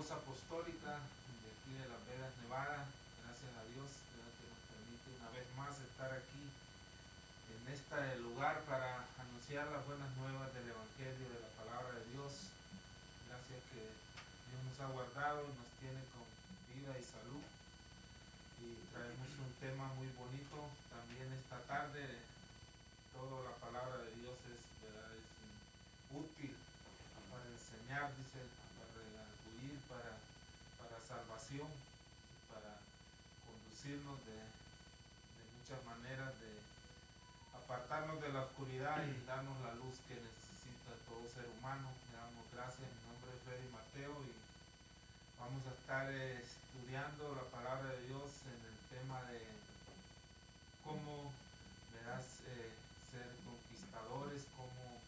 voz apostólica de aquí de Las Vegas, Nevada. Gracias a Dios que nos permite una vez más estar aquí en este lugar para anunciar las buenas nuevas del Evangelio, de la palabra de Dios. Gracias que Dios nos ha guardado y nos tiene con vida y salud. Y traemos un tema muy bonito también esta tarde. Toda la palabra de Dios es, ¿verdad? es útil para enseñar, dice para, para salvación, para conducirnos de, muchas maneras, de apartarnos de la oscuridad y darnos la luz que necesita todo ser humano. Le damos gracias, mi nombre es Freddy Mateo y vamos a estar estudiando la palabra de Dios en el tema de cómo verás, eh, ser conquistadores, cómo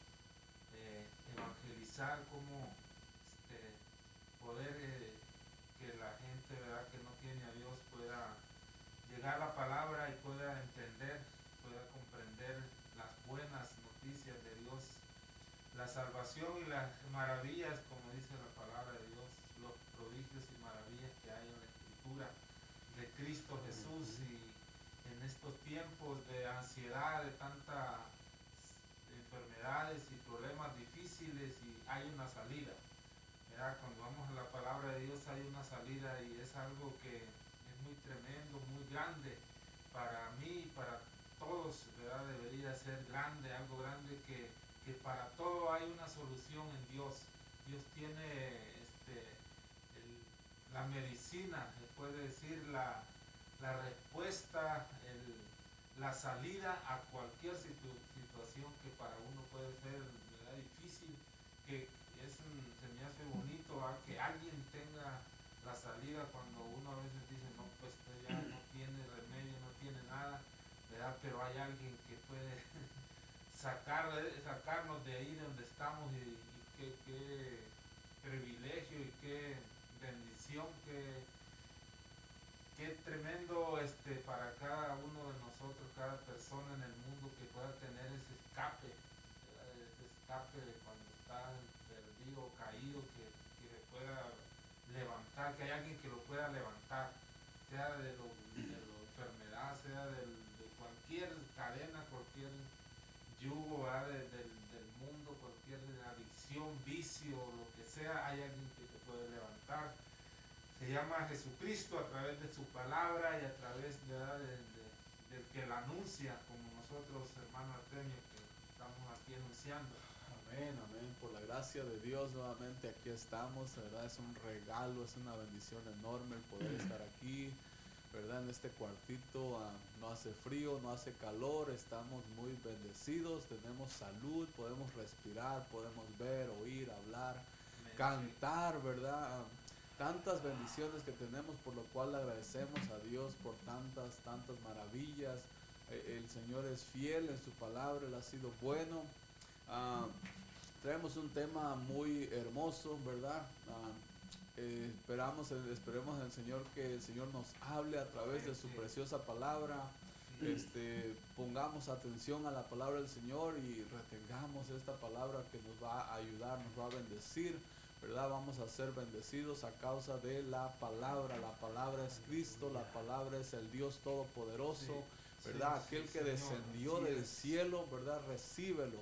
eh, evangelizar, cómo poder eh, que la gente ¿verdad? que no tiene a Dios pueda llegar la palabra y pueda entender, pueda comprender las buenas noticias de Dios, la salvación y las maravillas, como dice la palabra de Dios, los prodigios y maravillas que hay en la escritura de Cristo Jesús. Y en estos tiempos de ansiedad, de tantas enfermedades y problemas difíciles y hay una salida cuando vamos a la palabra de Dios hay una salida y es algo que tremendo, muy grande para mí y para todos. Debería ser grande, algo grande que, para todo hay una solución en Dios. Dios tiene este, la medicina, se puede decir la, respuesta, la salida a cualquier situación que para uno puede ser difícil, que es, se me hace bonito que alguien tenga la salida cuando uno a veces dice, no, pues ya no tiene remedio, no tiene nada. Pero hay alguien que puede sacar, sacarnos de ahí donde estamos y, qué, qué, privilegio y qué bendición, qué, qué tremendo este, para cada uno de nosotros, cada persona en el mundo que pueda tener ese escape, ese escape de cuando está perdido, caído, que, que pueda levantar, que hay alguien que lo pueda levantar, sea de, lo, de la enfermedad, sea de cualquier cadena, cualquier yugo del, mundo, cualquier adicción, vicio, lo que sea, hay alguien que te puede levantar. Se llama Jesucristo a través de su palabra y a través de, del que la anuncia, como nosotros, hermano Artemio, que estamos aquí anunciando. Amén, amén. Por la gracia de Dios nuevamente aquí estamos, ¿verdad? Es un regalo, es una bendición enorme el poder estar aquí, ¿verdad? En este cuartito ah, no hace frío, no hace calor, estamos muy bendecidos, tenemos salud, podemos respirar, podemos ver, oír, hablar, cantar, ¿verdad? Tantas bendiciones que tenemos por lo cual agradecemos a Dios por tantas, tantas maravillas. Eh, el Señor es fiel en su palabra, Él ha sido bueno. Ah, traemos un tema muy hermoso, ¿verdad? Ah, eh, esperamos, esperemos el Señor que el Señor nos hable a través de su preciosa palabra. Este, pongamos atención a la palabra del Señor y retengamos esta palabra que nos va a ayudar, nos va a bendecir, ¿verdad? Vamos a ser bendecidos a causa de la palabra. La palabra es Cristo, la palabra es el Dios Todopoderoso, ¿verdad? Aquel que descendió del cielo, ¿verdad? Recíbelo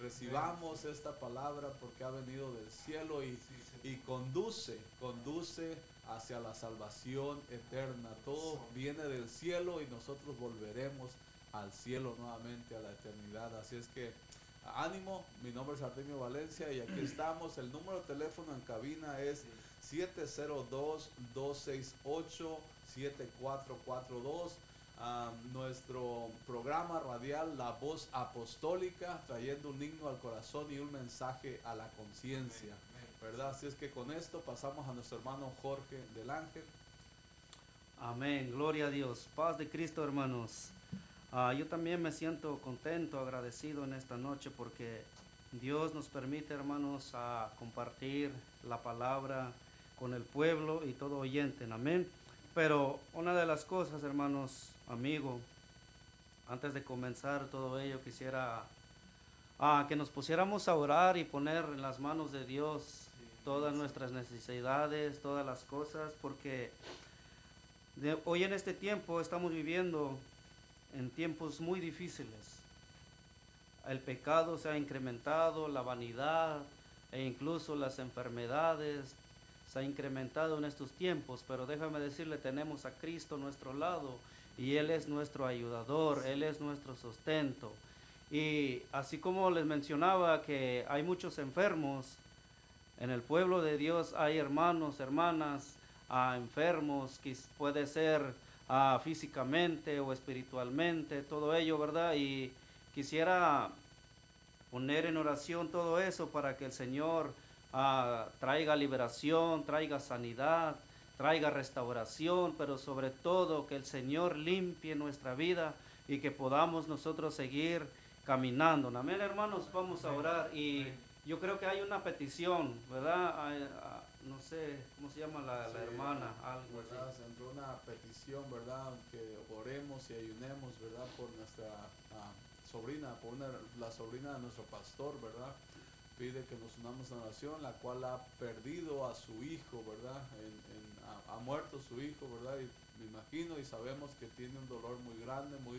recibamos esta palabra porque ha venido del cielo y, y conduce, conduce hacia la salvación eterna. Todo viene del cielo y nosotros volveremos al cielo nuevamente, a la eternidad. Así es que ánimo, mi nombre es Artemio Valencia y aquí estamos. El número de teléfono en cabina es 702-268-7442 nuestro programa radial La Voz Apostólica, trayendo un himno al corazón y un mensaje a la conciencia. ¿Verdad? Así es que con esto pasamos a nuestro hermano Jorge del Ángel. Amén, gloria a Dios. Paz de Cristo, hermanos. Ah, yo también me siento contento, agradecido en esta noche porque Dios nos permite, hermanos, a compartir la palabra con el pueblo y todo oyente. Amén. Pero una de las cosas, hermanos, amigo, antes de comenzar todo ello, quisiera ah, que nos pusiéramos a orar y poner en las manos de Dios todas nuestras necesidades, todas las cosas, porque de- hoy en este tiempo estamos viviendo en tiempos muy difíciles. El pecado se ha incrementado, la vanidad e incluso las enfermedades se ha incrementado en estos tiempos, pero déjame decirle, tenemos a Cristo a nuestro lado y Él es nuestro ayudador, Él es nuestro sustento. Y así como les mencionaba que hay muchos enfermos, en el pueblo de Dios hay hermanos, hermanas, ah, enfermos, que puede ser físicamente o espiritualmente, todo ello, ¿verdad? Y quisiera poner en oración todo eso para que el Señor ah, traiga liberación, traiga sanidad, traiga restauración, pero sobre todo que el Señor limpie nuestra vida y que podamos nosotros seguir caminando. Amén, hermanos, vamos a orar y yo creo que hay una petición, ¿verdad? Ah, no sé, ¿cómo se llama la, hermana? Algo así. entró una petición, ¿verdad? Que oremos y ayunemos, ¿verdad? Por nuestra ah, sobrina, por una- la sobrina de nuestro pastor, ¿verdad? Pide que nos unamos en oración, la cual ha perdido a su hijo, ¿verdad? En- en- ha, ha muerto su hijo, ¿verdad? Y me imagino y sabemos que tiene un dolor muy grande, muy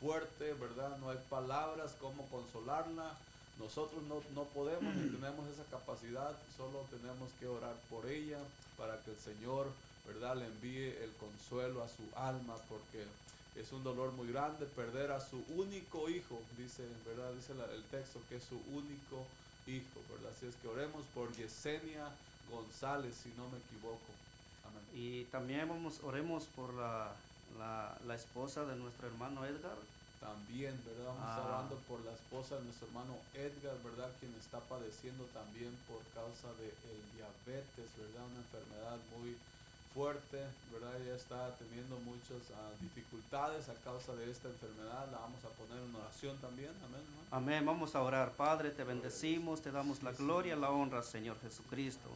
fuerte, ¿verdad? No hay palabras como consolarla. Nosotros no, no podemos ni tenemos esa capacidad, solo tenemos que orar por ella para que el Señor, ¿verdad?, le envíe el consuelo a su alma, porque es un dolor muy grande perder a su único hijo, dice, ¿verdad? Dice la- el texto que es su único hijo, ¿verdad? Así es que oremos por Yesenia González, si no me equivoco. Amén. Y también vamos, oremos por la, la, la esposa de nuestro hermano Edgar. También, ¿verdad? Vamos Ah. orando por la esposa de nuestro hermano Edgar, ¿verdad? Quien está padeciendo también por causa del diabetes, ¿verdad? Una enfermedad muy fuerte, ¿verdad? Ella está teniendo muchas ah, dificultades a causa de esta enfermedad. La vamos a poner en oración también, amén. Amén, vamos a orar. Padre, te bendecimos, te damos la gloria, la honra, Señor Jesucristo.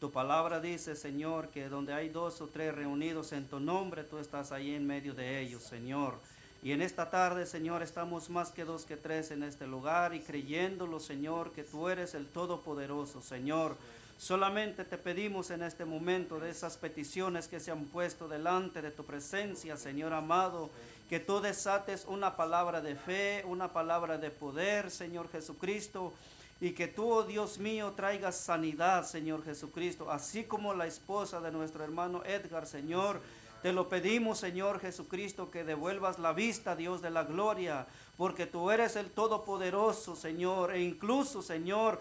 Tu palabra dice, Señor, que donde hay dos o tres reunidos en tu nombre, tú estás ahí en medio de ellos, Señor. Y en esta tarde, Señor, estamos más que dos que tres en este lugar y creyéndolo, Señor, que tú eres el Todopoderoso, Señor. Solamente te pedimos en este momento de esas peticiones que se han puesto delante de tu presencia, Señor amado, que tú desates una palabra de fe, una palabra de poder, Señor Jesucristo, y que tú, oh Dios mío, traigas sanidad, Señor Jesucristo, así como la esposa de nuestro hermano Edgar, Señor. Te lo pedimos, Señor Jesucristo, que devuelvas la vista, Dios de la gloria, porque tú eres el Todopoderoso, Señor, e incluso, Señor,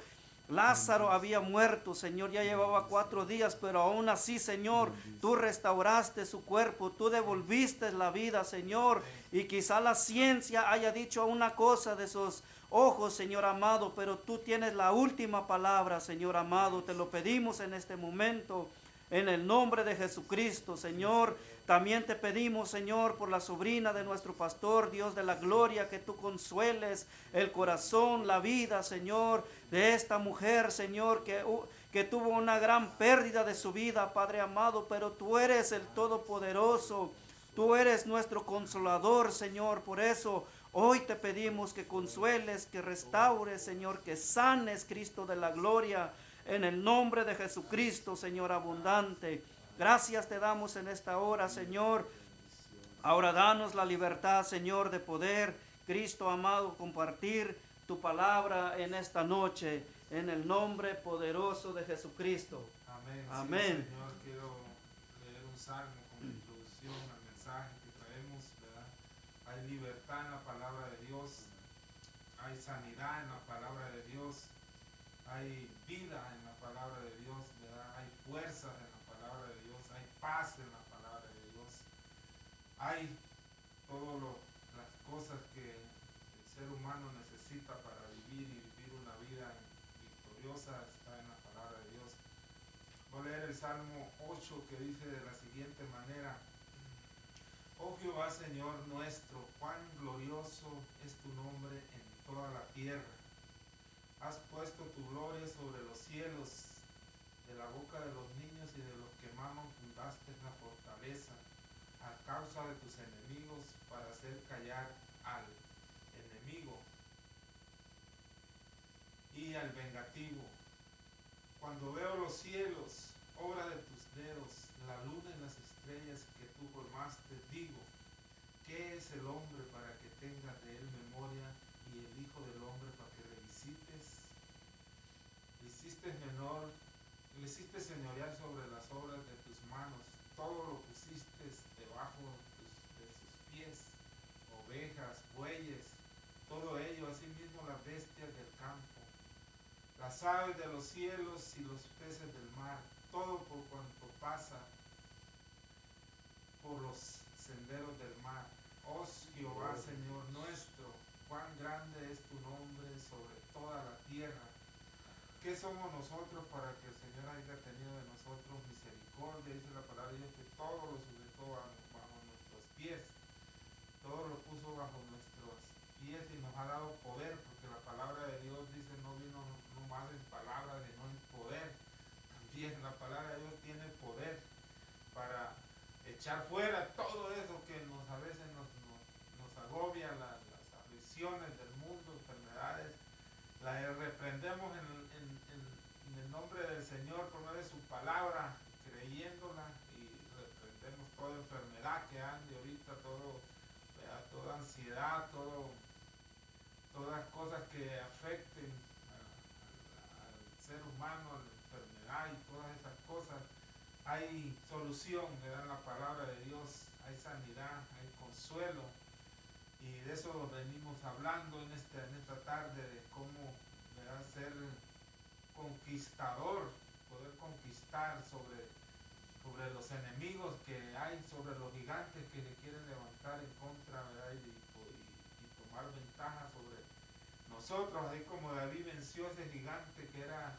Lázaro había muerto, Señor, ya llevaba cuatro días, pero aún así, Señor, tú restauraste su cuerpo, tú devolviste la vida, Señor, y quizá la ciencia haya dicho una cosa de esos ojos, Señor amado, pero tú tienes la última palabra, Señor amado, te lo pedimos en este momento. En el nombre de Jesucristo, Señor, también te pedimos, Señor, por la sobrina de nuestro pastor, Dios de la gloria, que tú consueles el corazón, la vida, Señor, de esta mujer, Señor, que, uh, que tuvo una gran pérdida de su vida, Padre amado, pero tú eres el Todopoderoso, tú eres nuestro consolador, Señor, por eso hoy te pedimos que consueles, que restaures, Señor, que sanes, Cristo de la gloria, en el nombre de Jesucristo, Señor abundante. Gracias te damos en esta hora, Señor. Ahora danos la libertad, Señor, de poder, Cristo amado, compartir tu palabra en esta noche, en el nombre poderoso de Jesucristo. Amén. Sí, Amén. Señor, quiero leer un salmo como introducción al mensaje que traemos, ¿verdad? Hay libertad en la palabra hay sanidad en la palabra de Dios, hay vida en la palabra de Dios. Hay fuerza en la palabra de Dios, hay paz en la palabra de Dios, hay todas las cosas que el ser humano necesita para vivir y vivir una vida victoriosa está en la palabra de Dios. Voy a leer el Salmo 8 que dice de la siguiente manera, Oh Jehová Señor nuestro, cuán glorioso es tu nombre en toda la tierra. Has puesto sobre los cielos, de la boca de los niños y de los que maman fundaste la fortaleza, a causa de tus enemigos, para hacer callar al enemigo y al vengativo. Cuando veo los cielos, obra de tus dedos, la luna y las estrellas que tú formaste, digo, ¿qué es el hombre para que tenga de él memoria y el Hijo del Hombre para que le visites? Le hiciste menor, le hiciste señorear sobre las obras de tus manos, todo lo pusiste debajo de sus, de sus pies, ovejas, bueyes, todo ello, asimismo las bestias del campo, las aves de los cielos y los peces del mar, todo por cuanto pasa por los senderos del mar. Oh Jehová, Señor nuestro, cuán grande es tu nombre sobre toda la tierra. ¿Qué somos nosotros para que el Señor haya tenido de nosotros misericordia? Dice la palabra de Dios que todo lo sujetó bajo, bajo nuestros pies. Todo lo puso bajo nuestros pies y nos ha dado poder, porque la palabra de Dios dice no vino no más en palabra, sino en poder. También la palabra de Dios tiene poder para echar fuera todo eso que nos a veces nos, nos, nos agobia, la, las aflicciones del mundo, enfermedades. Las reprendemos en, nombre del Señor por medio de su palabra, creyéndola y reprendemos toda enfermedad que ande ahorita, todo, ¿verdad? toda ansiedad, todo, todas cosas que afecten al ser humano, a la enfermedad y todas esas cosas. Hay solución, le dan la palabra de Dios, hay sanidad, hay consuelo. Y de eso venimos hablando en esta, en esta tarde, de cómo ¿verdad? ser conquistador, poder conquistar sobre, sobre los enemigos que hay, sobre los gigantes que le quieren levantar en contra ¿verdad? Y, y- tomar ventaja sobre nosotros, así como David venció ese gigante que era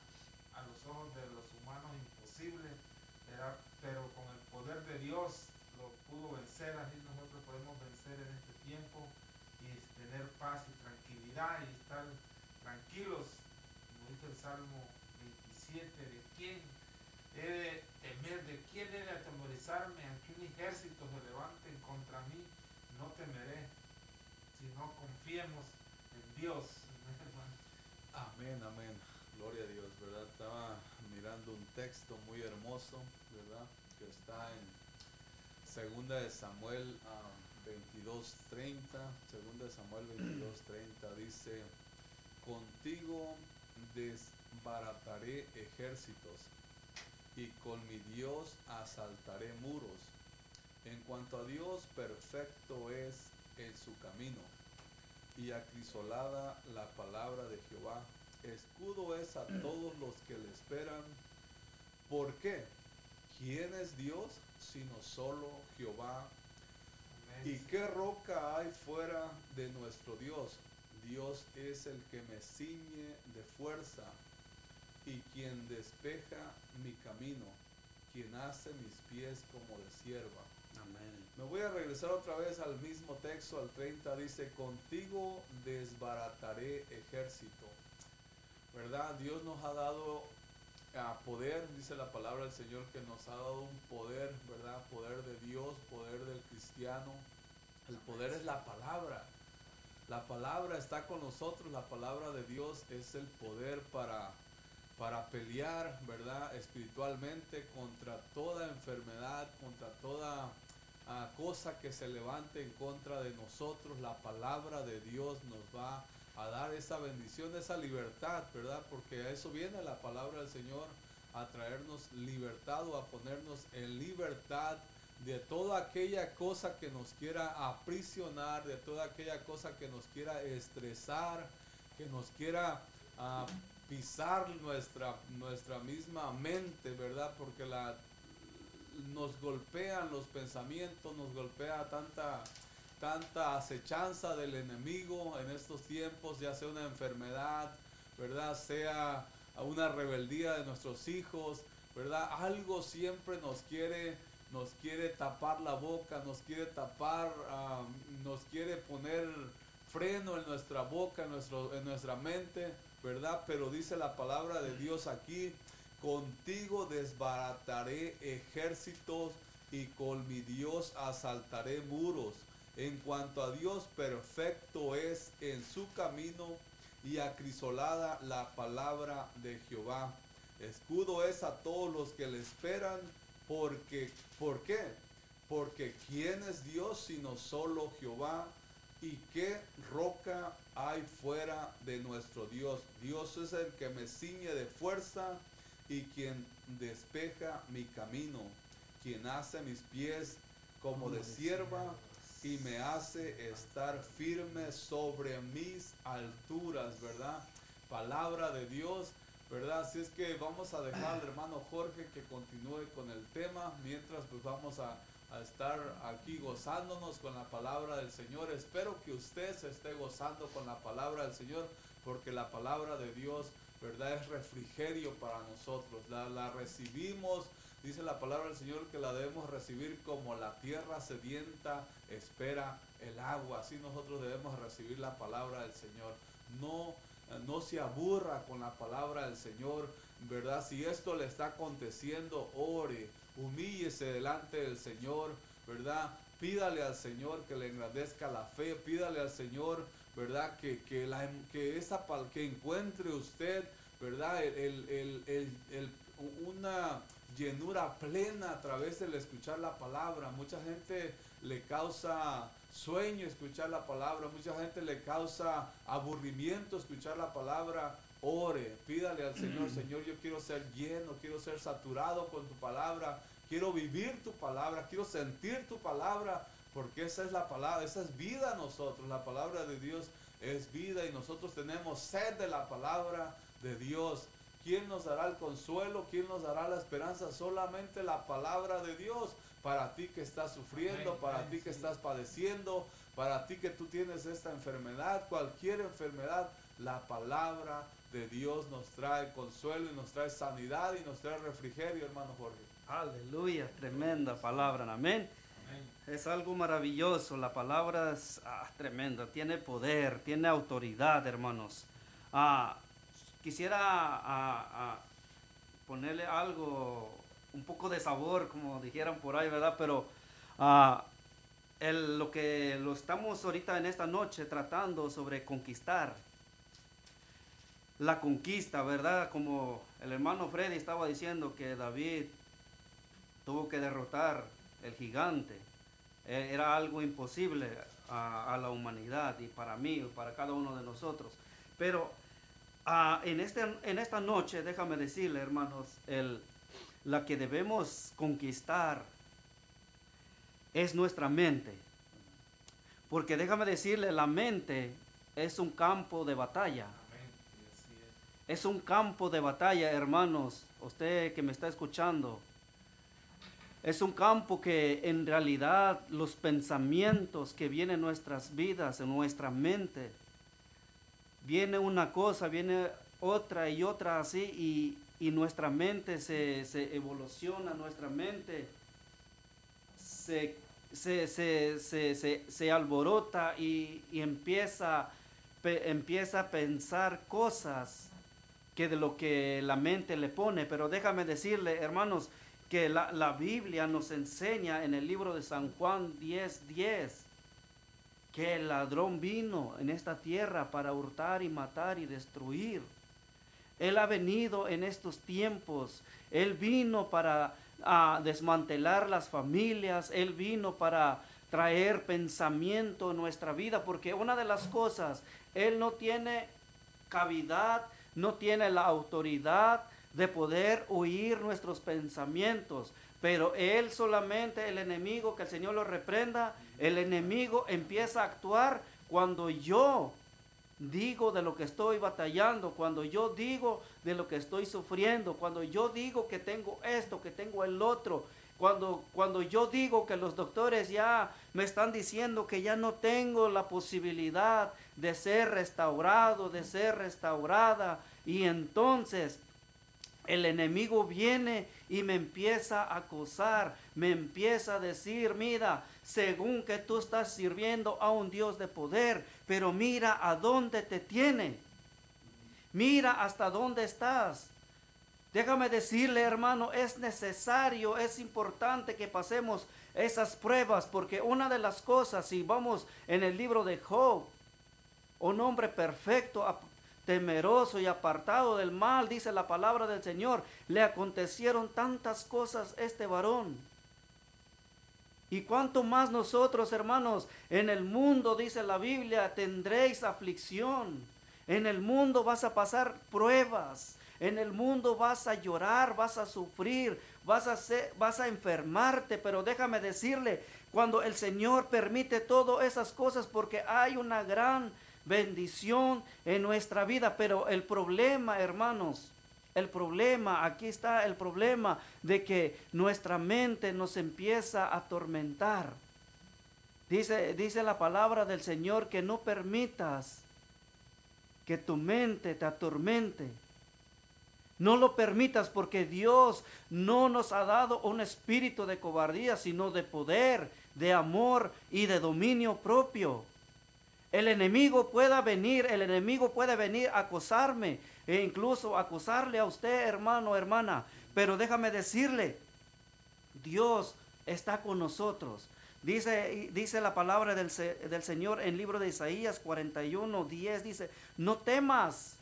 a los ojos de los humanos imposible, pero con el poder de Dios lo pudo vencer, así nosotros podemos vencer en este tiempo y tener paz y tranquilidad y estar tranquilos, el Salmo 27, de quién he de temer, de quién he de atemorizarme, aunque un ejército se levante contra mí, no temeré, sino confiemos en Dios. Amén, amén. Gloria a Dios, ¿verdad? Estaba mirando un texto muy hermoso, ¿verdad? Que está en Segunda de Samuel ah, 22:30. Segunda de Samuel 22:30 dice, contigo desbarataré ejércitos y con mi Dios asaltaré muros. En cuanto a Dios, perfecto es en su camino y acrisolada la palabra de Jehová. Escudo es a todos los que le esperan. ¿Por qué? ¿Quién es Dios sino solo Jehová? ¿Y qué roca hay fuera de nuestro Dios? Dios es el que me ciñe de fuerza y quien despeja mi camino, quien hace mis pies como de sierva. Amén. Me voy a regresar otra vez al mismo texto, al 30, dice, contigo desbarataré ejército. ¿Verdad? Dios nos ha dado a poder, dice la palabra del Señor, que nos ha dado un poder, ¿verdad? Poder de Dios, poder del cristiano. El poder es la palabra. La palabra está con nosotros, la palabra de Dios es el poder para, para pelear, ¿verdad? Espiritualmente contra toda enfermedad, contra toda ah, cosa que se levante en contra de nosotros. La palabra de Dios nos va a dar esa bendición, esa libertad, ¿verdad? Porque a eso viene la palabra del Señor, a traernos libertad o a ponernos en libertad de toda aquella cosa que nos quiera aprisionar, de toda aquella cosa que nos quiera estresar, que nos quiera ah, pisar nuestra, nuestra misma mente, ¿verdad? Porque la, nos golpean los pensamientos, nos golpea tanta, tanta acechanza del enemigo en estos tiempos, ya sea una enfermedad, ¿verdad? Sea una rebeldía de nuestros hijos, ¿verdad? Algo siempre nos quiere, nos quiere tapar la boca, nos quiere tapar, ah, nos quiere poner freno en nuestra boca, en, nuestro, en nuestra mente, ¿verdad? Pero dice la palabra de Dios aquí, contigo desbarataré ejércitos y con mi Dios asaltaré muros. En cuanto a Dios, perfecto es en su camino y acrisolada la palabra de Jehová. Escudo es a todos los que le esperan, porque, ¿por qué? Porque ¿quién es Dios sino solo Jehová? ¿Y qué roca hay fuera de nuestro Dios? Dios es el que me ciñe de fuerza y quien despeja mi camino, quien hace mis pies como de sierva y me hace estar firme sobre mis alturas, ¿verdad? Palabra de Dios, ¿verdad? Así es que vamos a dejar al hermano Jorge que continúe con el tema, mientras pues vamos a, a estar aquí gozándonos con la palabra del Señor. Espero que usted se esté gozando con la palabra del Señor, porque la palabra de Dios, ¿verdad? Es refrigerio para nosotros. La, la recibimos Dice la palabra del Señor que la debemos recibir como la tierra sedienta espera el agua. Así nosotros debemos recibir la palabra del Señor. No, no se aburra con la palabra del Señor, ¿verdad? Si esto le está aconteciendo, ore, humíllese delante del Señor, ¿verdad? Pídale al Señor que le engrandezca la fe, pídale al Señor, ¿verdad? Que, que, la, que, esa, que encuentre usted, ¿verdad? El, el, el, una llenura plena a través del escuchar la palabra. Mucha gente le causa sueño escuchar la palabra, mucha gente le causa aburrimiento escuchar la palabra. Ore, pídale al Señor, Señor, yo quiero ser lleno, quiero ser saturado con tu palabra, quiero vivir tu palabra, quiero sentir tu palabra, porque esa es la palabra, esa es vida a nosotros. La palabra de Dios es vida y nosotros tenemos sed de la palabra de Dios. ¿Quién nos dará el consuelo? ¿Quién nos dará la esperanza? Solamente la palabra de Dios. Para ti que estás sufriendo, para ti que estás padeciendo, para ti que tú tienes esta enfermedad, cualquier enfermedad, la palabra de Dios nos trae consuelo y nos trae sanidad y nos trae refrigerio, hermano Jorge. Aleluya, tremenda palabra, amén. Es algo maravilloso, la palabra es ah, tremenda, tiene poder, tiene autoridad, hermanos. Ah, quisiera a, ponerle algo, un poco de sabor, como dijeran por ahí, ¿verdad? Pero el, lo que lo estamos ahorita en esta noche tratando sobre conquistar, la conquista, ¿verdad? Como el hermano Freddy estaba diciendo que David tuvo que derrotar el gigante. E, era algo imposible a, a la humanidad y para mí, para cada uno de nosotros. Pero Ah, en, este, en esta noche, déjame decirle, hermanos, el, la que debemos conquistar es nuestra mente. Porque déjame decirle, la mente es un campo de batalla. Es un campo de batalla, hermanos. Usted que me está escuchando. Es un campo que en realidad los pensamientos que vienen en nuestras vidas, en nuestra mente, viene una cosa, viene otra y otra así y, nuestra mente se, evoluciona, nuestra mente se, se, alborota y, empieza, empieza a pensar cosas que de lo que la mente le pone. Pero déjame decirle, hermanos, que la, la Biblia nos enseña en el libro de San Juan 10, 10 que el ladrón vino en esta tierra para hurtar y matar y destruir. Él ha venido en estos tiempos. Él vino para ah, desmantelar las familias. Él vino para traer pensamiento en nuestra vida. Porque una de las cosas, Él no tiene cavidad, no tiene la autoridad de poder oír nuestros pensamientos. Pero Él solamente, el enemigo, que el Señor lo reprenda, el enemigo empieza a actuar cuando yo digo de lo que estoy batallando, cuando yo digo de lo que estoy sufriendo, cuando yo digo que tengo esto, que tengo el otro, cuando, cuando yo digo que los doctores ya me están diciendo que ya no tengo la posibilidad de ser restaurado, de ser restaurada, y entonces el enemigo viene y me empieza a acusar, me empieza a decir, mira, según que tú estás sirviendo a un Dios de poder, pero mira a dónde te tiene. Mira hasta dónde estás. Déjame decirle, hermano, es necesario, es importante que pasemos esas pruebas, porque una de las cosas, si vamos en el libro de Job, un hombre perfecto, temeroso y apartado del mal, dice la palabra del Señor, le acontecieron tantas cosas este varón. Y cuanto más nosotros, hermanos, en el mundo, dice la Biblia, tendréis aflicción. En el mundo vas a pasar pruebas. En el mundo vas a llorar, vas a sufrir, vas a, vas a enfermarte. Pero déjame decirle, cuando el Señor permite todas esas cosas, porque hay una gran bendición en nuestra vida. Pero el problema, hermanos, el problema, aquí está el problema de que nuestra mente nos empieza a atormentar. Dice, dice la palabra del Señor que no permitas que tu mente te atormente. No lo permitas porque Dios no nos ha dado un espíritu de cobardía, sino de poder, de amor y de dominio propio. El enemigo pueda venir, el enemigo puede venir a acosarme e incluso acusarle a usted, hermano, hermana. Pero déjame decirle, Dios está con nosotros. Dice, dice la palabra del, del Señor en el libro de Isaías 41, 10, dice, no temas,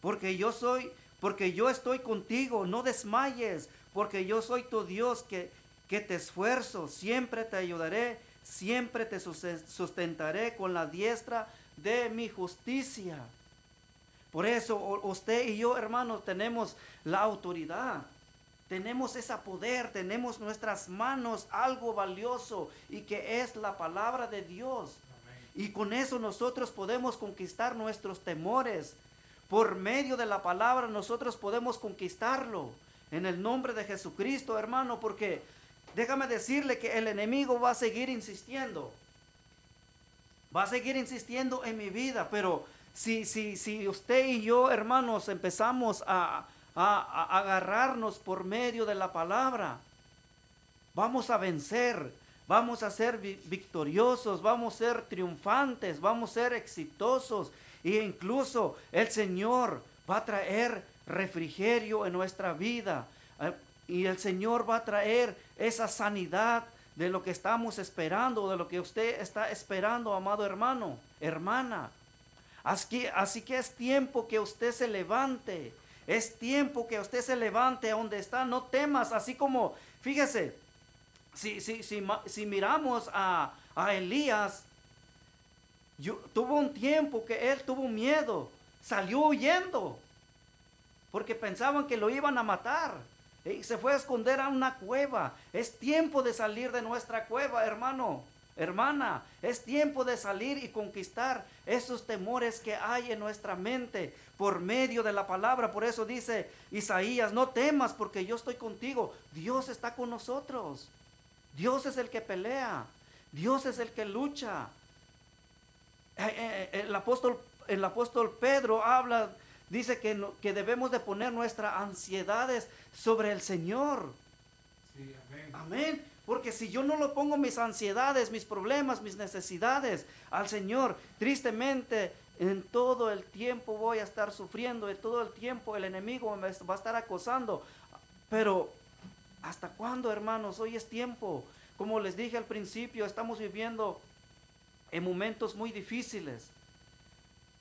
porque yo soy, porque yo estoy contigo, no desmayes, porque yo soy tu Dios que, que te esfuerzo, siempre te ayudaré siempre te sustentaré con la diestra de mi justicia. Por eso usted y yo, hermanos, tenemos la autoridad. Tenemos ese poder, tenemos nuestras manos algo valioso y que es la palabra de Dios. Y con eso nosotros podemos conquistar nuestros temores. Por medio de la palabra nosotros podemos conquistarlo. En el nombre de Jesucristo, hermano, porque déjame decirle que el enemigo va a seguir insistiendo. Va a seguir insistiendo en mi vida, pero si, si, si usted y yo, hermanos, empezamos a, a, agarrarnos por medio de la palabra, vamos a vencer, vamos a ser victoriosos, vamos a ser triunfantes, vamos a ser exitosos e incluso el Señor va a traer refrigerio en nuestra vida. Y el Señor va a traer esa sanidad de lo que estamos esperando, de lo que usted está esperando, amado hermano, hermana. Así, así que es tiempo que usted se levante. Es tiempo que usted se levante a donde está. No temas, así como, fíjese, si, si, si, si miramos a, a Elías, tuvo un tiempo que él tuvo miedo, salió huyendo, porque pensaban que lo iban a matar. Y se fue a esconder a una cueva. Es tiempo de salir de nuestra cueva, hermano, hermana. Es tiempo de salir y conquistar esos temores que hay en nuestra mente por medio de la palabra. Por eso dice Isaías, no temas porque yo estoy contigo. Dios está con nosotros. Dios es el que pelea. Dios es el que lucha. Eh, eh, eh, el apóstol, el apóstol Pedro habla dice que, que debemos de poner nuestras ansiedades sobre el Señor. amén. amén. Porque si yo no lo pongo mis ansiedades, mis problemas, mis necesidades al Señor, tristemente en todo el tiempo voy a estar sufriendo, en todo el tiempo el enemigo me va a estar acosando. Pero, ¿hasta cuándo, hermanos? Hoy es tiempo. Como les dije al principio, estamos viviendo en momentos muy difíciles.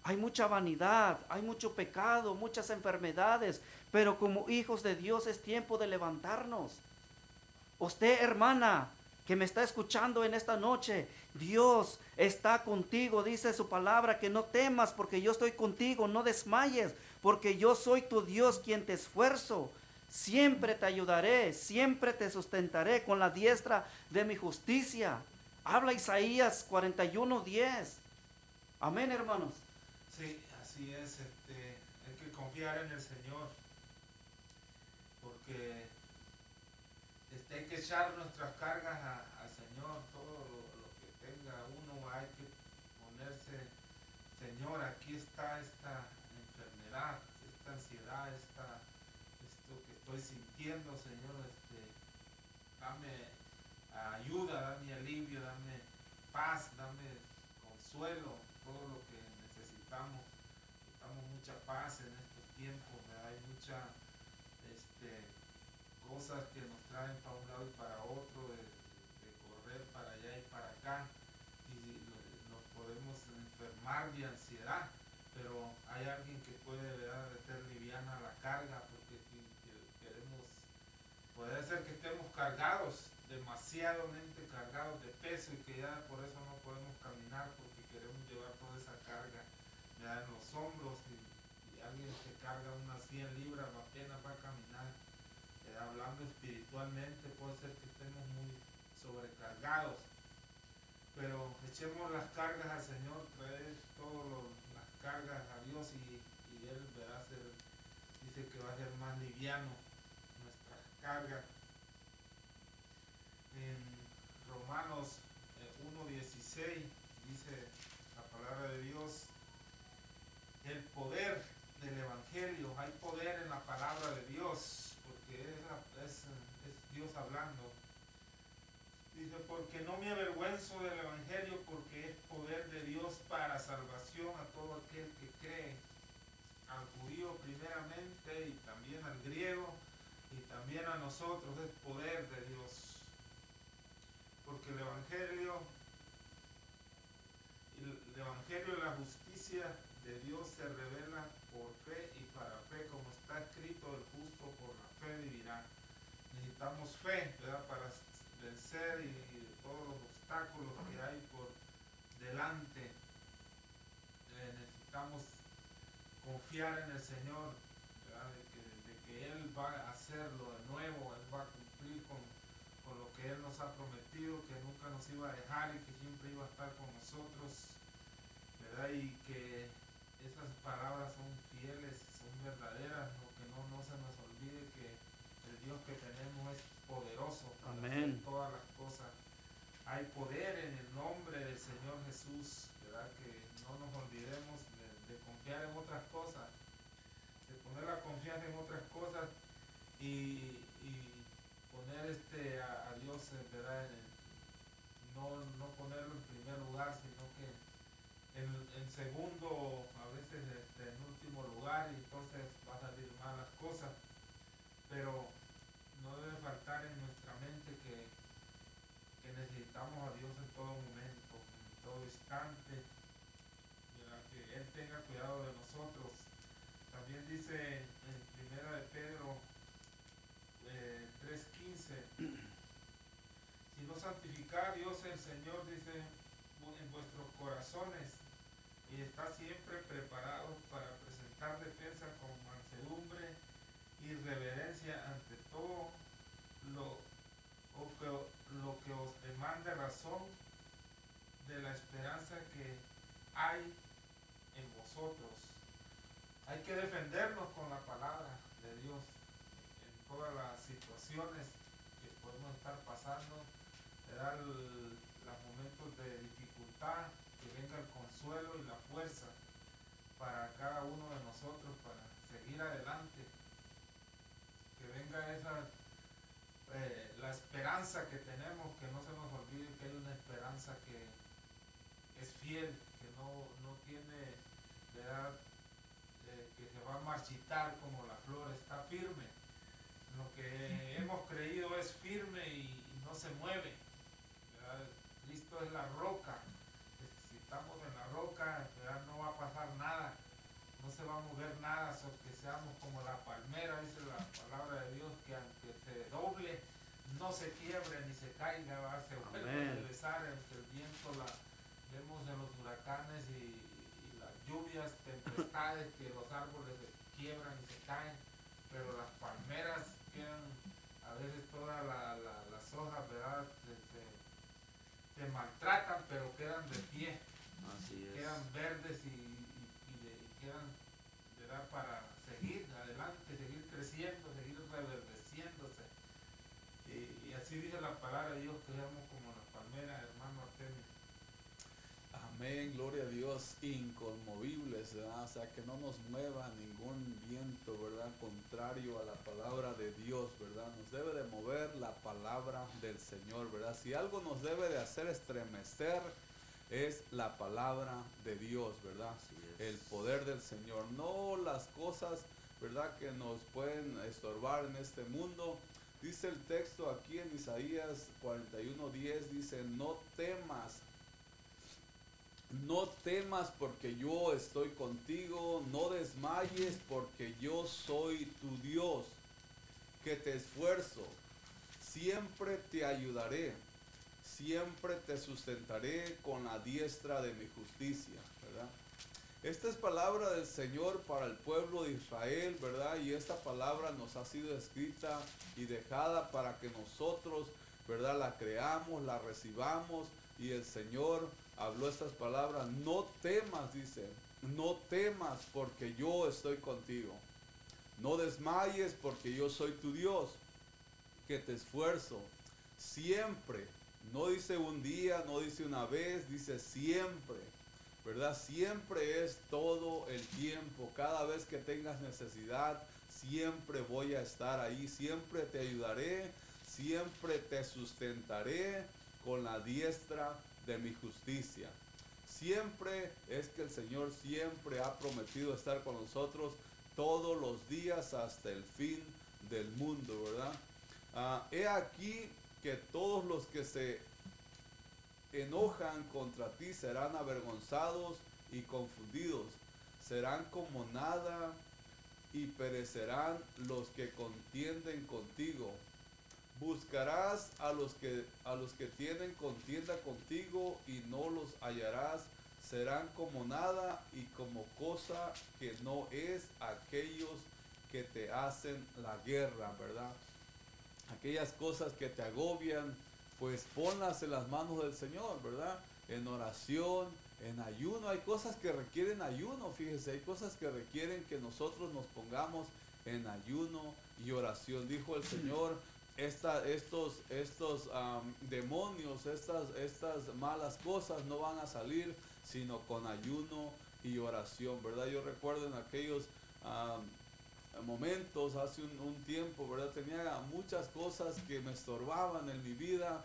Hay mucha vanidad, hay mucho pecado, muchas enfermedades, pero como hijos de Dios es tiempo de levantarnos. Usted, hermana, que me está escuchando en esta noche, Dios está contigo, dice su palabra, que no temas porque yo estoy contigo, no desmayes, porque yo soy tu Dios quien te esfuerzo. Siempre te ayudaré, siempre te sustentaré con la diestra de mi justicia. Habla Isaías 41, 10. Amén, hermanos. Sí, así es. Este, hay que confiar en el Señor. Porque este, hay que echar nuestras cargas al Señor. Todo lo, que tenga uno hay que ponerse, Señor, aquí está esta enfermedad, esta ansiedad, esta, esto que estoy sintiendo, Señor. Este, dame ayuda, dame alivio, dame paz, dame consuelo, todo lo que necesitamos, necesitamos mucha paz en estos tiempos, hay muchas este, cosas que nos traen para un lado y para otro, de, correr para allá y para acá, y nos podemos enfermar de ansiedad. pero hay alguien que puede ¿verdad? ser liviana la carga, porque queremos, puede ser que estemos cargados, demasiadamente cargados de peso y que ya por eso no podemos caminar, porque queremos llevar toda esa carga en los hombros alguien que carga unas 100 libras apenas va a caminar. Eh, hablando espiritualmente puede ser que estemos muy sobrecargados pero echemos las cargas al Señor, traer todas las cargas a Dios y, Él verá ser, dice que va a ser más liviano nuestras cargas. En Romanos 1.16 eh, dice la palabra de Dios, el poder del Evangelio, hay poder en la palabra de Dios, porque es, es Dios hablando Dice, porque no me avergüenzo del Evangelio, porque es poder de Dios para salvación a todo aquel que cree, al judío primeramente y también al griego y también a nosotros, es poder de Dios. Porque el Evangelio, el Evangelio y la justicia de Dios se revela por fe y para fe, como está escrito, el justo por la fe vivirá. Necesitamos fe, ¿verdad? Para vencer y, todos los obstáculos que hay por delante. Eh, necesitamos confiar en el Señor, de que, de que, Él va a hacerlo de nuevo, Él va a cumplir con, con, lo que Él nos ha prometido, que nunca nos iba a dejar y que siempre iba a estar con nosotros, ¿verdad? Y que esas palabras son fieles, son verdaderas, que no, no se nos olvide que Dios que tenemos es poderoso para Amén. hacer todas las cosas. Hay poder en el nombre del Señor Jesús, ¿verdad? Que no nos olvidemos de, confiar en otras cosas, de poner la confianza en otras cosas y, poner este a, Dios, ¿verdad? no, no ponerlo en primer lugar, sino que en, en segundo, a veces este, en último lugar, y entonces va a salir malas cosas. Pero no debe faltar en nuestra mente que, que necesitamos a Dios en todo momento, todo instante, que Él tenga cuidado de nosotros. También dice en primera de Pedro eh, 3.15, si no santificar Dios el Señor, dice, en vuestros corazones y está siempre preparado para presentar defensa con mansedumbre y reverencia ante todo lo, que, lo que os demande razón de la esperanza que hay en vosotros. Hay que defendernos con la palabra de Dios en todas las situaciones que podemos estar pasando, dar los momentos de dificultad, que venga el consuelo y la fuerza para cada uno de nosotros para seguir adelante que venga esa eh, la esperanza que tenemos, que no se nos olvide que hay una esperanza que es fiel, que no, no tiene, ¿verdad? Eh, que se va a marchitar como la flor, está firme. Lo que hemos creído es firme y, no se mueve. Cristo es la roca. Si estamos en la roca, no va a pasar nada no se va a mover nada, so que seamos como la palmera, dice la palabra de Dios, que aunque se doble, no se quiebre ni se caiga, va, se vuelve a regresar, aunque el viento la vemos en los huracanes y, las lluvias, tempestades, que los árboles se quiebran y se caen, pero las palmeras quedan, a veces todas las hojas, ¿verdad? Se, se, maltratan, pero quedan de pie. Quedan verdes y quedan dar para seguir adelante, seguir creciendo, seguir reverdeciéndose. Y, y, así dice la palabra de Dios que seamos como la palmera, hermano Artemio. Amén, gloria a Dios, inconmovibles, ¿verdad? O sea, que no nos mueva ningún viento, ¿verdad? Contrario a la palabra de Dios, ¿verdad? Nos debe de mover la palabra del Señor, ¿verdad? Si algo nos debe de hacer estremecer, es la palabra de Dios, ¿verdad? El poder del Señor, no las cosas, ¿verdad? Que nos pueden estorbar en este mundo. Dice el texto aquí en Isaías 41:10, dice, no temas, no temas porque yo estoy contigo, no desmayes porque yo soy tu Dios, que te esfuerzo, siempre te ayudaré, siempre te sustentaré con la diestra de mi justicia. Esta es palabra del Señor para el pueblo de Israel, ¿verdad? Y esta palabra nos ha sido escrita y dejada para que nosotros, ¿verdad? La creamos, la recibamos y el Señor habló estas palabras. No temas, dice, no temas porque yo estoy contigo. No desmayes porque yo soy tu Dios, que te esfuerzo siempre. No dice un día, no dice una vez, dice siempre ¿verdad? Siempre es todo el tiempo, cada vez que tengas necesidad, siempre voy a estar ahí, siempre te ayudaré, siempre te sustentaré con la diestra de mi justicia. Siempre es que el Señor siempre ha prometido estar con nosotros todos los días hasta el fin del mundo, ¿verdad? Ah, he aquí que todos los que se enojan contra ti serán avergonzados y confundidos, serán como nada y perecerán los que contienden contigo. Buscarás a los que a los que tienen contienda contigo y no los hallarás, serán como nada y como cosa que no es aquellos que te hacen la guerra, ¿verdad? Aquellas cosas que te agobian, pues ponlas en las manos del Señor, ¿verdad? En oración, en ayuno. Hay cosas que requieren ayuno, fíjese, hay cosas que requieren que nosotros nos pongamos en ayuno y oración. Dijo el Señor, esta, estos, estos demonios, estas, estas malas cosas no van a salir sino con ayuno y oración, ¿verdad? Yo recuerdo en aquellos momentos, hace un, tiempo, ¿verdad? Tenía muchas cosas que me estorbaban en mi vida,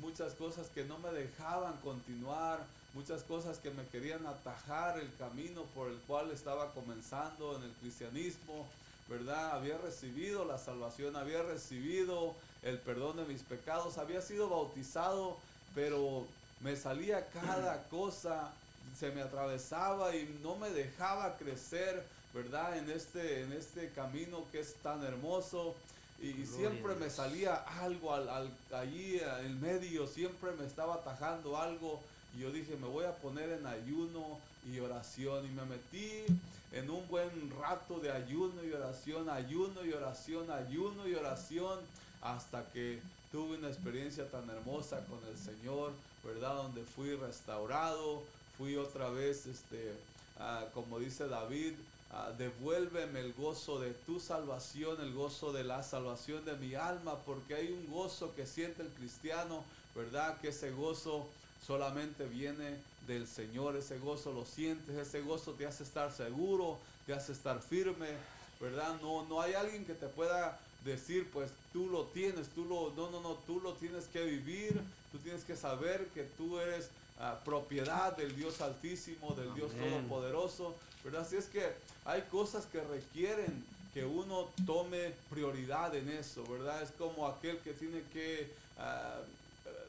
muchas cosas que no me dejaban continuar, muchas cosas que me querían atajar el camino por el cual estaba comenzando en el cristianismo, ¿verdad? Había recibido la salvación, había recibido el perdón de mis pecados, había sido bautizado, pero me salía cada cosa, se me atravesaba y no me dejaba crecer ¿verdad? En este, en este camino que es tan hermoso. Y, siempre me salía algo al, allí en medio, siempre me estaba atajando algo. Y yo dije, me voy a poner en ayuno y oración. Y me metí en un buen rato de ayuno y oración, ayuno y oración, ayuno y oración, hasta que tuve una experiencia tan hermosa con el Señor, ¿verdad? Donde fui restaurado, fui otra vez, este, ah, como dice David, Ah, devuélveme el gozo de tu salvación, el gozo de la salvación de mi alma, porque hay un gozo que siente el cristiano, ¿verdad? Que ese gozo solamente viene del Señor, ese gozo lo sientes, ese gozo te hace estar seguro, te hace estar firme, ¿verdad? No, no hay alguien que te pueda decir, pues tú lo tienes, tú lo, no, no, no, tú lo tienes que vivir, tú tienes que saber que tú eres ah, propiedad del Dios Altísimo, del Dios Todopoderoso, ¿verdad? Así es que hay cosas que requieren que uno tome prioridad en eso, ¿verdad? Es como aquel que tiene que ah,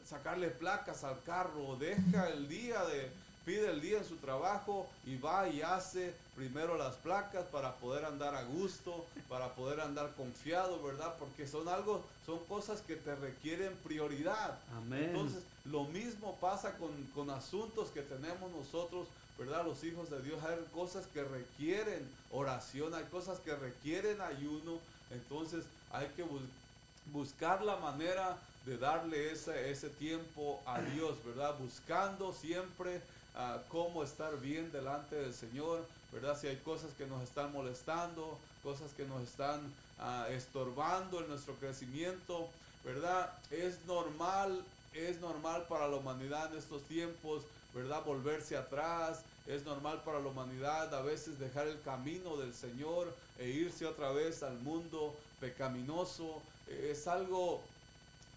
sacarle placas al carro, deja el día de, pide el día en su trabajo y va y hace primero las placas para poder andar a gusto, para poder andar confiado, ¿verdad? Porque son algo, son cosas que te requieren prioridad. Entonces, lo mismo pasa con, con asuntos que tenemos nosotros ¿verdad? Los hijos de Dios hay cosas que requieren oración, hay cosas que requieren ayuno, entonces hay que buscar la manera de darle ese, ese tiempo a Dios, ¿verdad? Buscando siempre uh, cómo estar bien delante del Señor, ¿verdad? Si hay cosas que nos están molestando, cosas que nos están uh, estorbando en nuestro crecimiento, ¿verdad? Es normal, es normal para la humanidad en estos tiempos ¿verdad? Volverse atrás. Es normal para la humanidad a veces dejar el camino del Señor e irse otra vez al mundo pecaminoso. Es algo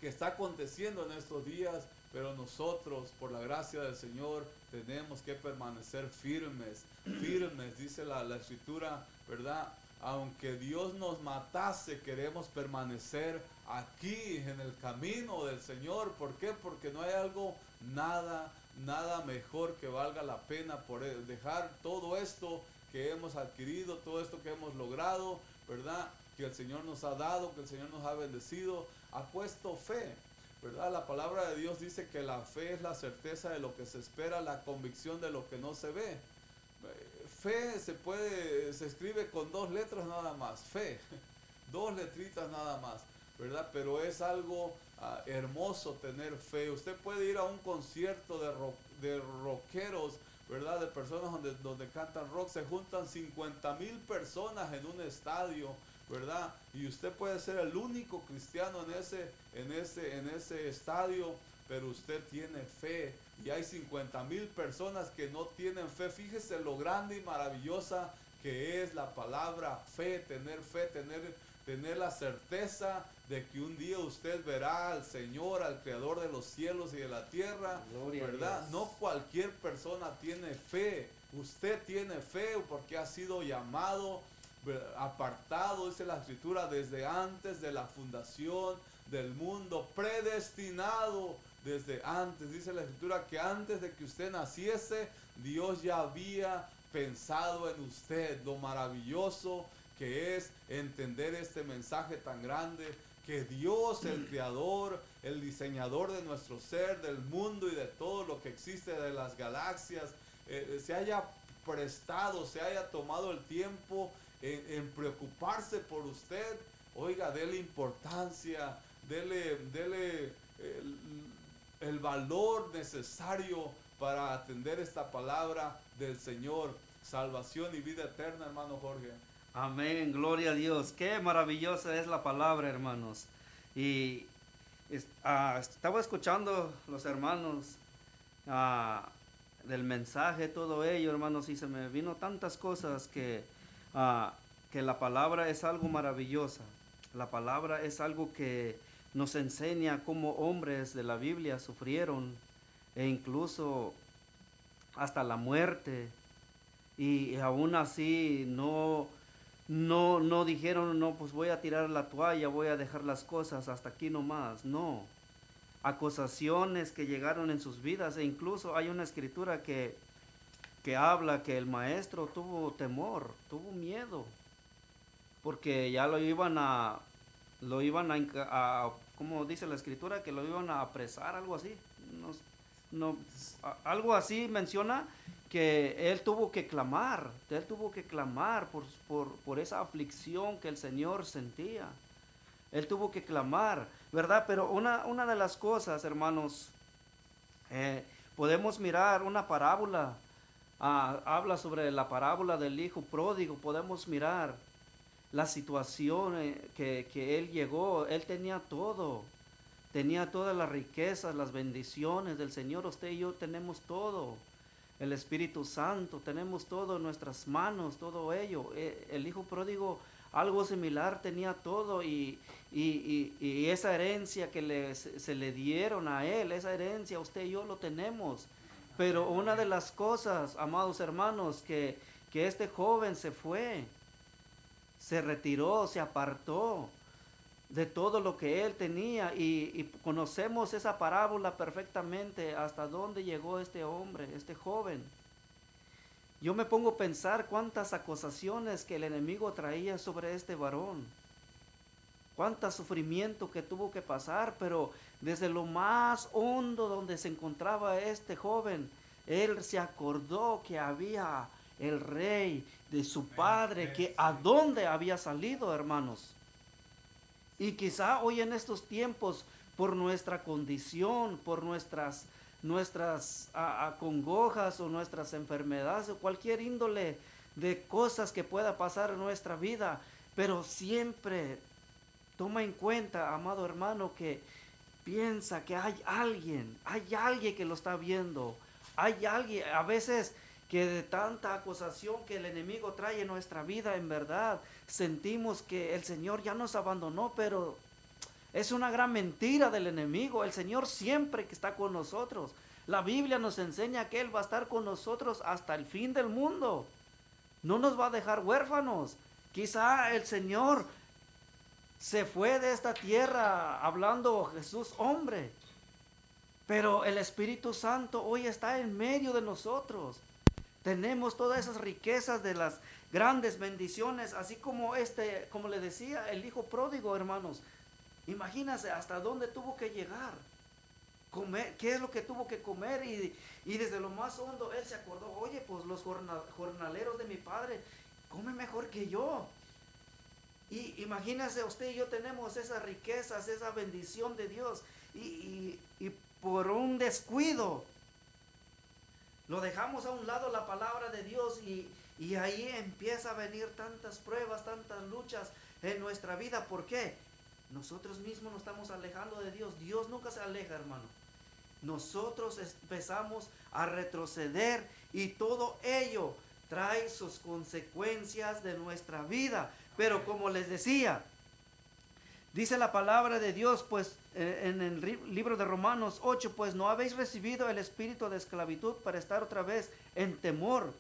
que está aconteciendo en estos días, pero nosotros, por la gracia del Señor, tenemos que permanecer firmes, firmes, dice la, la escritura, ¿verdad? Aunque Dios nos matase, queremos permanecer aquí en el camino del Señor. ¿Por qué? Porque no hay algo nada nada mejor que valga la pena por e- dejar todo esto que hemos adquirido, todo esto que hemos logrado, ¿verdad? Que el Señor nos ha dado, que el Señor nos ha bendecido, ha puesto fe, ¿verdad? La palabra de Dios dice que la fe es la certeza de lo que se espera, la convicción de lo que no se ve. Fe se puede, se escribe con dos letras nada más, fe, dos letritas nada más, ¿verdad? Pero es algo ah, hermoso tener fe. Usted puede ir a un concierto de, de rockeros, ¿verdad? De personas donde, donde cantan rock, se juntan 50 mil personas en un estadio, ¿verdad? Y usted puede ser el único cristiano en ese, en ese, en ese estadio, pero usted tiene fe. Y hay 50 mil personas que no tienen fe. Fíjese lo grande y maravillosa que es la palabra fe, tener fe, tener, tener la certeza de que un día usted verá al Señor, al Creador de los cielos y de la tierra, Gloria ¿verdad? No cualquier persona tiene fe. Usted tiene fe porque ha sido llamado, apartado, dice la escritura, desde antes de la fundación del mundo, predestinado desde antes. Dice la escritura que antes de que usted naciese, Dios ya había pensado en usted. Lo maravilloso que es entender este mensaje tan grande que Dios, el creador, el diseñador de nuestro ser, del mundo y de todo lo que existe, de las galaxias, eh, se haya prestado, se haya tomado el tiempo en, preocuparse por usted. Oiga, dele importancia, dele, el, el valor necesario para atender esta palabra del Señor. Salvación y vida eterna, hermano Jorge. Amén, gloria a Dios. Qué maravillosa es la palabra, hermanos. Y ah, estaba escuchando los hermanos ah, del mensaje, todo ello, hermanos, y se me vino tantas cosas que, ah, que la palabra es algo maravillosa. La palabra es algo que nos enseña cómo hombres de la Biblia sufrieron e incluso hasta la muerte y aún así no, no, no dijeron, no, pues voy a tirar la toalla, voy a dejar las cosas hasta aquí nomás. No. Acusaciones que llegaron en sus vidas e incluso hay una escritura que, que habla que el maestro tuvo temor, tuvo miedo, porque ya lo iban a, lo iban a, como dice la escritura, que lo iban a apresar, algo así. No, no, algo así menciona que él tuvo que clamar, él tuvo que clamar por, por, por esa aflicción que el Señor sentía. Él tuvo que clamar, ¿verdad? Pero una, una de las cosas, hermanos, eh, podemos mirar una parábola, ah, habla sobre la parábola del hijo pródigo, podemos mirar la situación eh, que, que él llegó, él tenía todo, tenía todas las riquezas, las bendiciones del Señor, usted y yo tenemos todo, el Espíritu Santo, tenemos todo en nuestras manos, todo ello. Eh, El hijo pródigo, algo similar, tenía todo y, y, y- y esa herencia que le, se, se le dieron a él, esa herencia usted y yo lo tenemos. Pero una de las cosas, amados hermanos, que, que este joven se fue, se retiró, se apartó de todo lo que él tenía y, y conocemos esa parábola perfectamente hasta dónde llegó este hombre, este joven. Yo me pongo a pensar cuántas acusaciones que el enemigo traía sobre este varón, cuánto sufrimiento que tuvo que pasar, pero desde lo más hondo donde se encontraba este joven, él se acordó que había el rey de su padre, que a dónde había salido, hermanos. Y quizá hoy en estos tiempos, por nuestra condición, por nuestras, nuestras congojas o nuestras enfermedades o cualquier índole de cosas que pueda pasar en nuestra vida, pero siempre toma en cuenta, amado hermano, que piensa que hay alguien, hay alguien que lo está viendo, hay alguien, a veces que de tanta acusación que el enemigo trae en nuestra vida, en verdad, sentimos que el Señor ya nos abandonó, pero es una gran mentira del enemigo. El Señor siempre que está con nosotros. La Biblia nos enseña que Él va a estar con nosotros hasta el fin del mundo. No nos va a dejar huérfanos. Quizá el Señor se fue de esta tierra hablando Jesús hombre. Pero el Espíritu Santo hoy está en medio de nosotros. Tenemos todas esas riquezas de las grandes bendiciones, así como este, como le decía, el hijo pródigo, hermanos. Imagínense hasta dónde tuvo que llegar. Comer, qué es lo que tuvo que comer y, y desde lo más hondo él se acordó, oye, pues los jornaleros de mi padre comen mejor que yo. Y imagínese usted y yo tenemos esas riquezas, esa bendición de Dios. Y, y, por un descuido lo dejamos a un lado la palabra de Dios y, y ahí empieza a venir tantas pruebas, tantas luchas en nuestra vida. ¿Por qué? Nosotros mismos nos estamos alejando de Dios. Dios nunca se aleja, hermano. Nosotros empezamos a retroceder y todo ello trae sus consecuencias de nuestra vida. Pero como les decía, dice la palabra de Dios, pues eh, en el libro de Romanos 8, pues no habéis recibido el espíritu de esclavitud para estar otra vez en temor,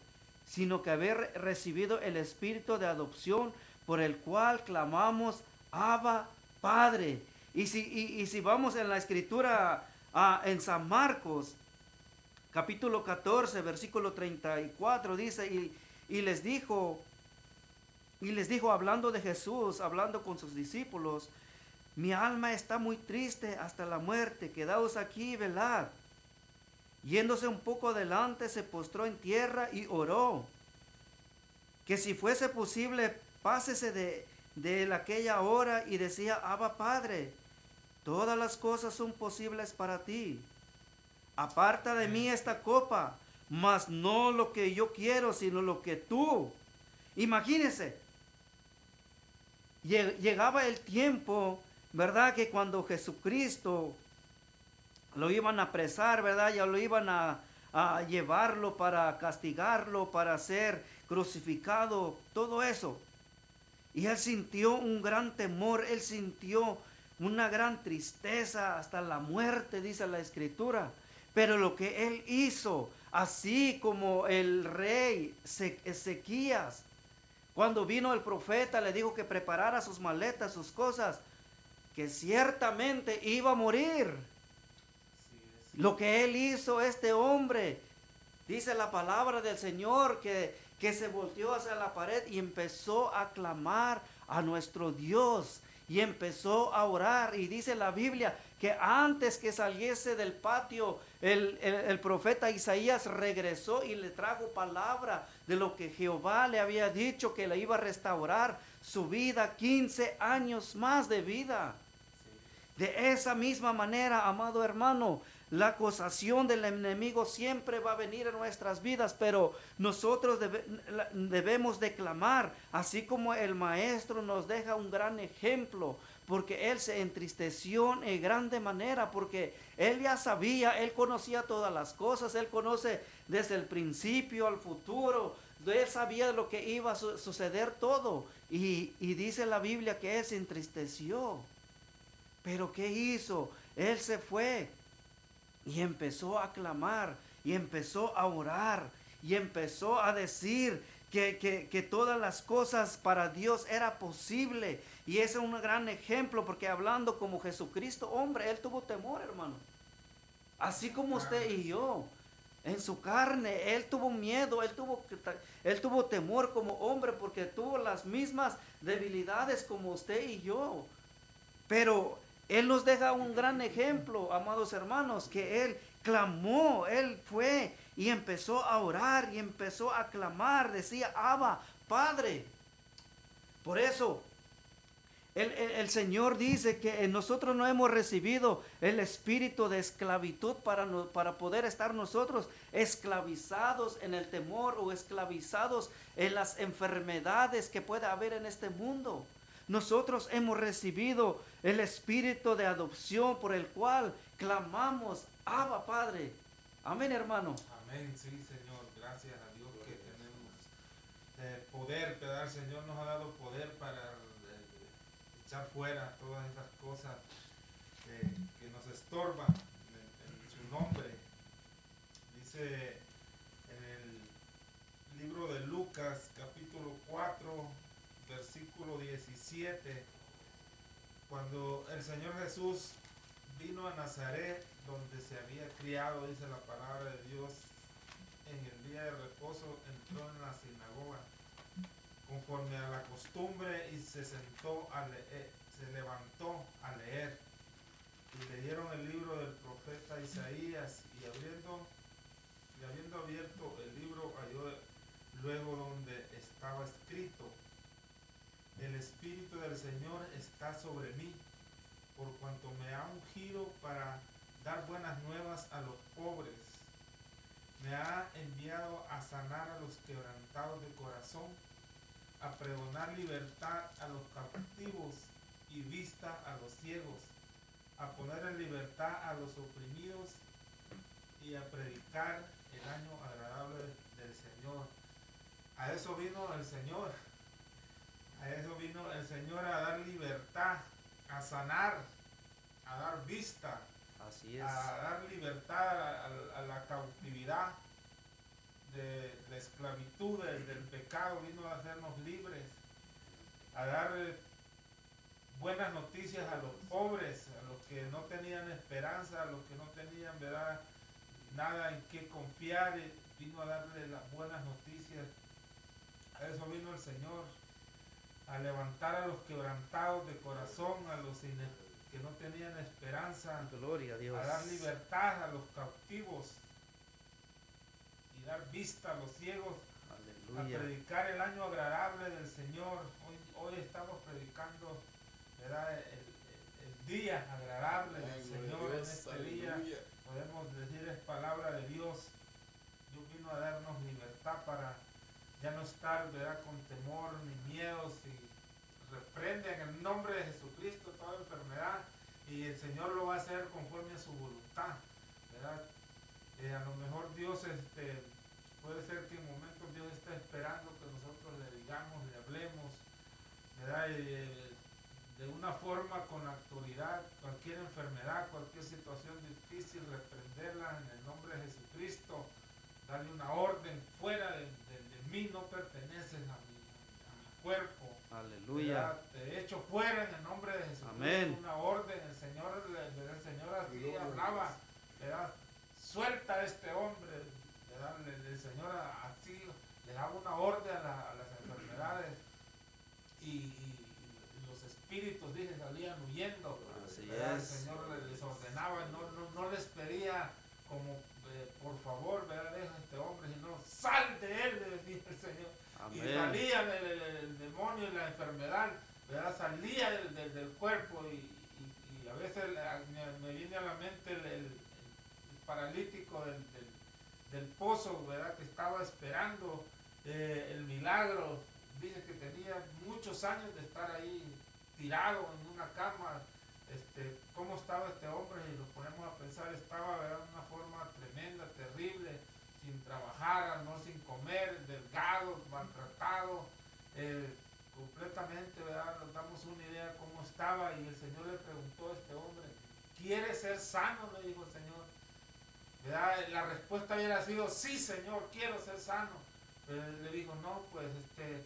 sino que haber recibido el espíritu de adopción por el cual clamamos, Abba, Padre. Y si, y, si vamos en la escritura ah, en San Marcos, capítulo 14, versículo 34, dice, y, y les dijo, y les dijo, hablando de Jesús, hablando con sus discípulos, mi alma está muy triste hasta la muerte, quedaos aquí y velad. Yéndose un poco adelante, se postró en tierra y oró. Que si fuese posible, pásese de, de aquella hora y decía, Abba Padre, todas las cosas son posibles para ti. Aparta de mí esta copa, mas no lo que yo quiero, sino lo que tú. Imagínese, llegaba el tiempo, ¿verdad? Que cuando Jesucristo lo iban a apresar, ¿verdad? Ya lo iban a, llevarlo para castigarlo, para ser crucificado, todo eso. Y él sintió un gran temor, él sintió una gran tristeza hasta la muerte, dice la escritura. Pero lo que él hizo, así como el rey Ezequías, cuando vino el profeta, le dijo que preparara sus maletas, sus cosas, que ciertamente iba a morir. Lo que él hizo, este hombre, dice la palabra del Señor, que, que se volteó hacia la pared y empezó a clamar a nuestro Dios y empezó a orar. Y dice la Biblia que antes que saliese del patio, el, el, profeta Isaías regresó y le trajo palabra de lo que Jehová le había dicho que le iba a restaurar su vida, 15 años más de vida. De esa misma manera, amado hermano, la acusación del enemigo siempre va a venir a nuestras vidas, pero nosotros debemos declamar, así como el maestro nos deja un gran ejemplo, porque él se entristeció en grande manera, porque él ya sabía, él conocía todas las cosas, él conoce desde el principio al futuro, él sabía lo que iba a suceder todo, y, y dice la Biblia que él se entristeció. Pero ¿qué hizo? Él se fue y empezó a clamar y empezó a orar y empezó a decir que, que, todas las cosas para Dios era posible. Y ese es un gran ejemplo porque hablando como Jesucristo, hombre, él tuvo temor, hermano. Así como usted y yo. En su carne, él tuvo miedo, él tuvo, él tuvo temor como hombre porque tuvo las mismas debilidades como usted y yo. Pero él nos deja un gran ejemplo, amados hermanos, que Él clamó, Él fue y empezó a orar y empezó a clamar, decía, Abba, Padre. Por eso, el, Señor dice que nosotros no hemos recibido el espíritu de esclavitud para, para poder estar nosotros esclavizados en el temor o esclavizados en las enfermedades que puede haber en este mundo. Nosotros hemos recibido el espíritu de adopción por el cual clamamos, Abba Padre. Amén, hermano. Amén, sí, Señor. Gracias a Dios que tenemos eh, poder, el Señor nos ha dado poder para echar fuera todas esas cosas que nos estorban en, en su nombre. Dice en el libro de Lucas, capítulo 4 versículo 17, cuando el Señor Jesús vino a Nazaret, donde se había criado, dice la palabra de Dios. En el día de reposo entró en la sinagoga, conforme a la costumbre, y se sentó a leer, se levantó a leer. Y leyeron el libro del profeta Isaías, y abriendo, y habiendo abierto el libro, halló luego donde estaba escrito, el Espíritu del Señor está sobre mí por cuanto me ha ungido para dar buenas nuevas a los pobres. Me ha enviado a sanar a los quebrantados de corazón, a pregonar libertad a los captivos y vista a los ciegos, a poner en libertad a los oprimidos y a predicar el año agradable del Señor. A eso vino el Señor. A eso vino el Señor a dar libertad a sanar, a dar vista, Así es. a dar libertad a, a- a la cautividad de la esclavitud, del, del pecado, vino a hacernos libres, a dar eh, buenas noticias a los pobres, a los que no tenían esperanza, a los que no tenían ¿verdad? nada en qué confiar, eh, vino a darle las buenas noticias. A eso vino el Señor, a levantar a los quebrantados de corazón, a los que no tenían esperanza, Gloria a Dios. a dar libertad a los cautivos y dar vista a los ciegos, a predicar el año agradable del Señor. Hoy, hoy estamos predicando ¿verdad? El, el- el día agradable del Señor en este día. Podemos decir es palabra de Dios. Dios vino a darnos libertad para ya no estar ¿verdad? con temor ni miedos y reprende en el nombre de Jesucristo toda enfermedad y el Señor lo va a hacer conforme a su voluntad. ¿verdad? Eh, a lo mejor Dios este, puede ser que en momentos Dios está esperando que nosotros le digamos, le hablemos, ¿verdad? Eh, de una forma con autoridad, cualquier enfermedad, cualquier situación difícil, reprenderla en el nombre de Jesucristo, darle una orden fuera de, de- de mí, no perteneces a mi, a mi cuerpo. Aleluya. ¿verdad? Te echo fuera en el nombre de Jesucristo. Amén. Una orden, el Señor, le- el Señor así hablaba. ¿verdad? Suelta a este hombre. Le- El, Señor así le daba una orden a, la- a las enfermedades y, los espíritus, dije, salían huyendo. Así. El. Señor le- les ordenaba, no, no, no les pedía como, eh, por favor, ¿verdad? Deja a este hombre, sino sal de él, le decía el Señor. Y salía el, el- el- el demonio y la enfermedad, ¿verdad? Salía del, del- del cuerpo y, y- y a veces me, me viene a la mente el, el- el paralítico del, del- pozo, ¿verdad? Que estaba esperando eh, el milagro. Dice que tenía muchos años de estar ahí tirado en una cama. Este, ¿Cómo estaba este hombre? Y lo ponemos a pensar, estaba de una forma tremenda, terrible, sin trabajar, no sin comer, delgado, maltratado, eh, completamente, ¿verdad? Nos damos una idea de cómo estaba y el Señor le preguntó a este hombre, ¿quiere ser sano? Le dijo el Señor. ¿Verdad? La respuesta hubiera sido, sí Señor, quiero ser sano. Pero él le dijo, no, pues este,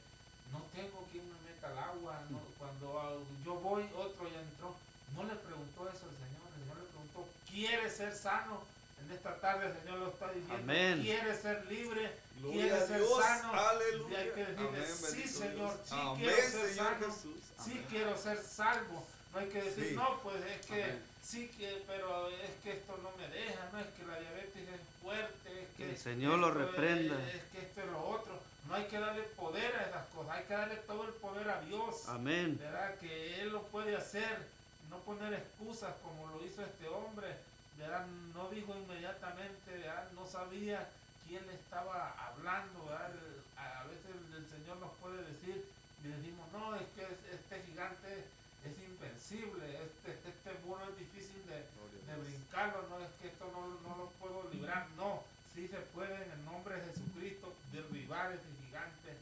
no tengo quien me meta al agua. no, cuando ah, yo voy, otro ya entró. No le preguntó eso al Señor, el Señor le preguntó, ¿quiere ser sano? En esta tarde el Señor lo está diciendo, Amén. ¿quiere ser libre? Gloria ¿Quiere ser Dios, sano? aleluya. Y hay que decirle, Amén, sí Señor, sí Amén, quiero ser Señor sano. Jesús. Sí quiero ser salvo. No hay que decir, Sí. no, pues es que Amén. sí que, pero es que esto no me deja, no es que la diabetes es fuerte, es que el Señor lo esto es- reprenda. Es, que esto es lo otro. No hay que darle poder a esas cosas, hay que darle todo el poder a Dios. Amén. ¿Verdad? Que Él lo puede hacer, no poner excusas como lo hizo este hombre. ¿verdad? No dijo inmediatamente, ¿verdad? no sabía quién le estaba hablando. ¿verdad? A veces el, Señor nos puede decir y decimos, no, es que es- este gigante es invencible, este, este muro es difícil de, de brincarlo, no es que esto no, no lo puedo librar, no, sí se puede en el nombre de Jesucristo derribar ese gigante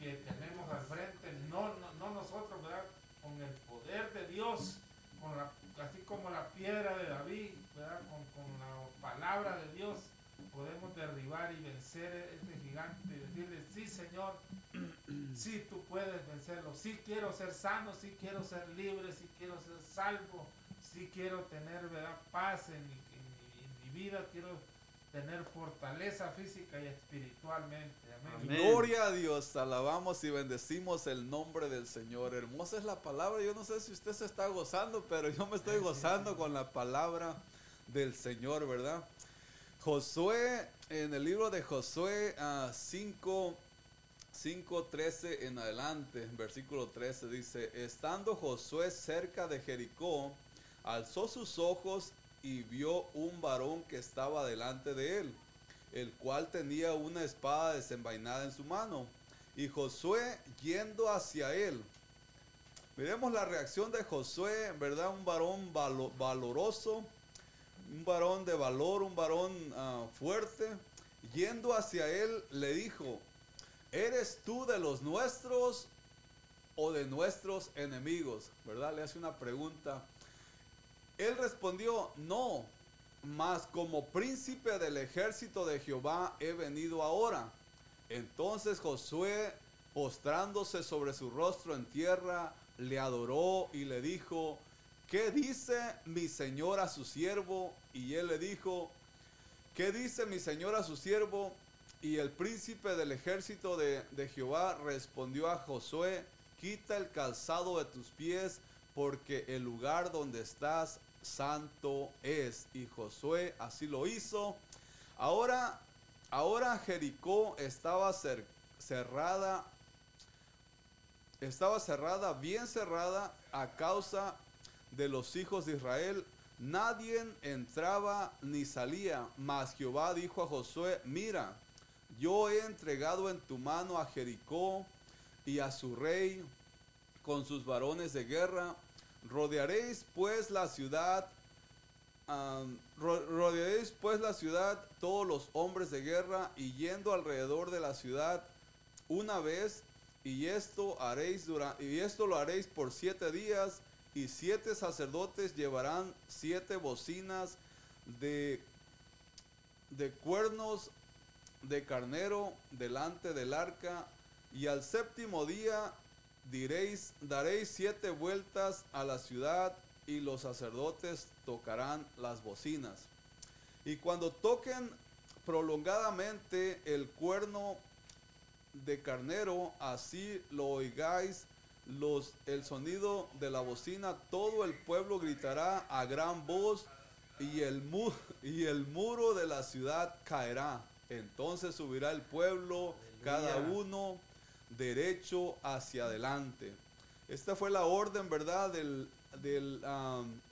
que tenemos al frente, no, no, no nosotros, ¿verdad? Con el poder de Dios, con la, así como la piedra de David, ¿verdad? Con, con la palabra de Dios, podemos derribar y vencer ese gigante y decirle, sí Señor, sí tú puedes vencerlo, sí quiero ser sano, sí quiero ser libre, sí quiero ser salvo, sí quiero tener ¿verdad? paz en mi, en mi- en mi vida, quiero tener fortaleza física y espiritualmente. Amén. Amén. Gloria a Dios, alabamos y bendecimos el nombre del Señor. Hermosa es la palabra. Yo no sé si usted se está gozando, pero yo me estoy Sí, gozando sí. con la palabra del Señor, ¿verdad? Josué, en el libro de Josué ah, 5, 5, 13 en adelante, versículo 13 dice, estando Josué cerca de Jericó, alzó sus ojos y vio un varón que estaba delante de él, el cual tenía una espada desenvainada en su mano. Y Josué yendo hacia él, miremos la reacción de Josué, ¿verdad? Un varón valo- valoroso, un varón de valor, un varón ah, fuerte, yendo hacia él, le dijo, ¿eres tú de los nuestros o de nuestros enemigos? ¿Verdad? Le hace una pregunta. Él respondió, no, mas como príncipe del ejército de Jehová he venido ahora. Entonces Josué, postrándose sobre su rostro en tierra, le adoró y le dijo, ¿qué dice mi señor a su siervo? Y él le dijo, ¿qué dice mi señor a su siervo? Y el príncipe del ejército de, de Jehová respondió a Josué, quita el calzado de tus pies, porque el lugar donde estás santo es. Y Josué así lo hizo. Ahora, ahora Jericó estaba cer- cerrada, estaba cerrada, bien cerrada a causa de los hijos de Israel. Nadie entraba ni salía, mas Jehová dijo a Josué, mira, yo he entregado en tu mano a Jericó y a su rey con sus varones de guerra. Rodearéis pues la ciudad, rodearéis pues la ciudad todos los hombres de guerra y yendo alrededor de la ciudad una vez y esto haréis y esto lo haréis por siete días y siete sacerdotes llevarán siete bocinas de de cuernos de carnero delante del arca y al séptimo día diréis daréis siete vueltas a la ciudad y los sacerdotes tocarán las bocinas y cuando toquen prolongadamente el cuerno de carnero, así lo oigáis los, el sonido de la bocina, todo el pueblo gritará a gran voz y el, mu- y el muro de la ciudad caerá. Entonces subirá el pueblo, cada uno derecho hacia adelante. Esta fue la orden, ¿verdad? Del, del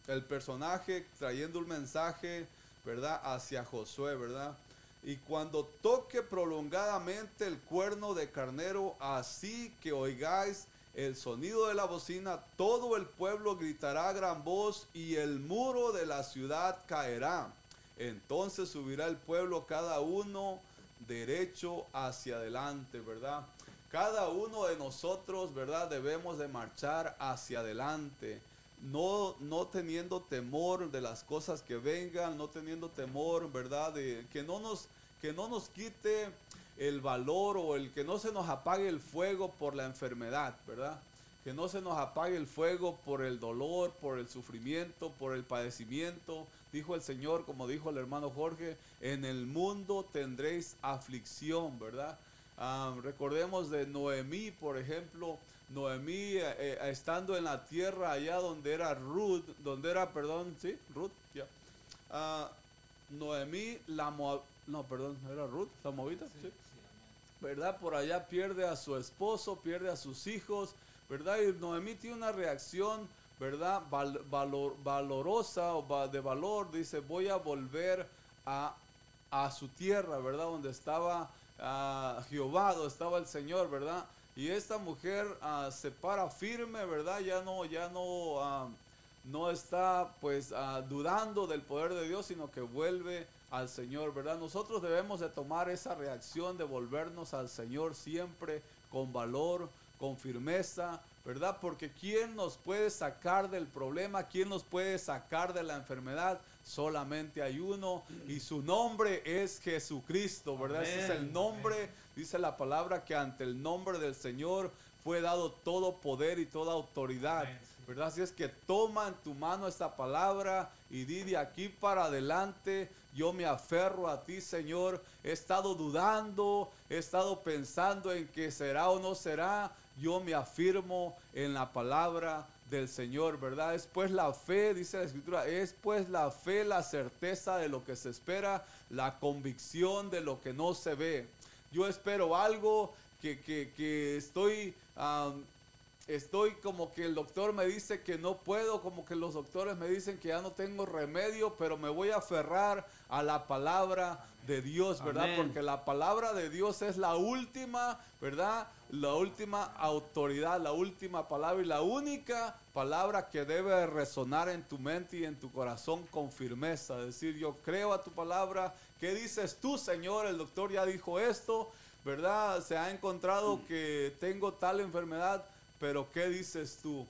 el personaje trayendo un mensaje, ¿verdad? Hacia Josué, ¿verdad? Y cuando toque prolongadamente el cuerno de carnero, así que oigáis el sonido de la bocina, todo el pueblo gritará a gran voz y el muro de la ciudad caerá. Entonces subirá el pueblo cada uno derecho hacia adelante, ¿verdad? Cada uno de nosotros, ¿verdad? Debemos de marchar hacia adelante. No, no teniendo temor de las cosas que vengan, no teniendo temor, ¿verdad? De que no nos, que no nos quite el valor o el que no se nos apague el fuego por la enfermedad, ¿verdad? Que no se nos apague el fuego por el dolor, por el sufrimiento, por el padecimiento. Dijo el Señor, como dijo el hermano Jorge, en el mundo tendréis aflicción, ¿verdad? Ah, recordemos de Noemí, por ejemplo, Noemí eh, eh, estando en la tierra allá donde era Ruth, donde era, perdón, sí, Ruth, ya. Ah, Noemí, la Moab- no, perdón, era Ruth, la Moabita, Sí, sí. ¿verdad? Por allá pierde a su esposo, pierde a sus hijos, ¿verdad? Y Noemí tiene una reacción, ¿verdad? Val- valor- valorosa o de valor, dice, voy a volver a, a su tierra, ¿verdad? Donde estaba ah, Jehová, donde estaba el Señor, ¿verdad? Y esta mujer ah, se para firme, ¿verdad? Ya no, ya no, ah, no está pues dudando del poder de Dios, sino que vuelve al Señor, ¿verdad? Nosotros debemos de tomar esa reacción de volvernos al Señor siempre con valor, con firmeza, ¿verdad? Porque ¿quién nos puede sacar del problema? ¿Quién nos puede sacar de la enfermedad? Solamente hay uno y su nombre es Jesucristo, ¿verdad? Ese es el Amén, nombre, dice la palabra que ante el nombre del Señor fue dado todo poder y toda autoridad. Amén. ¿Verdad? Así es que toma en tu mano esta palabra y di de aquí para adelante, yo me aferro a ti, Señor. He estado dudando, he estado pensando en que será o no será. Yo me afirmo en la palabra del Señor, ¿verdad? Es pues la fe, dice la Escritura, es pues la fe, la certeza de lo que se espera, la convicción de lo que no se ve. Yo espero algo que, que- que estoy, estoy como que el doctor me dice que no puedo, como que los doctores me dicen que ya no tengo remedio, pero me voy a aferrar a la palabra de Dios, ¿verdad? Amén. Porque la palabra de Dios es la última, ¿verdad? La última autoridad, la última palabra y la única palabra que debe resonar en tu mente y en tu corazón con firmeza. Decir, yo creo a tu palabra. ¿Qué dices tú, Señor? El doctor ya dijo esto, ¿verdad? Se ha encontrado que tengo tal enfermedad, pero ¿qué dices tú?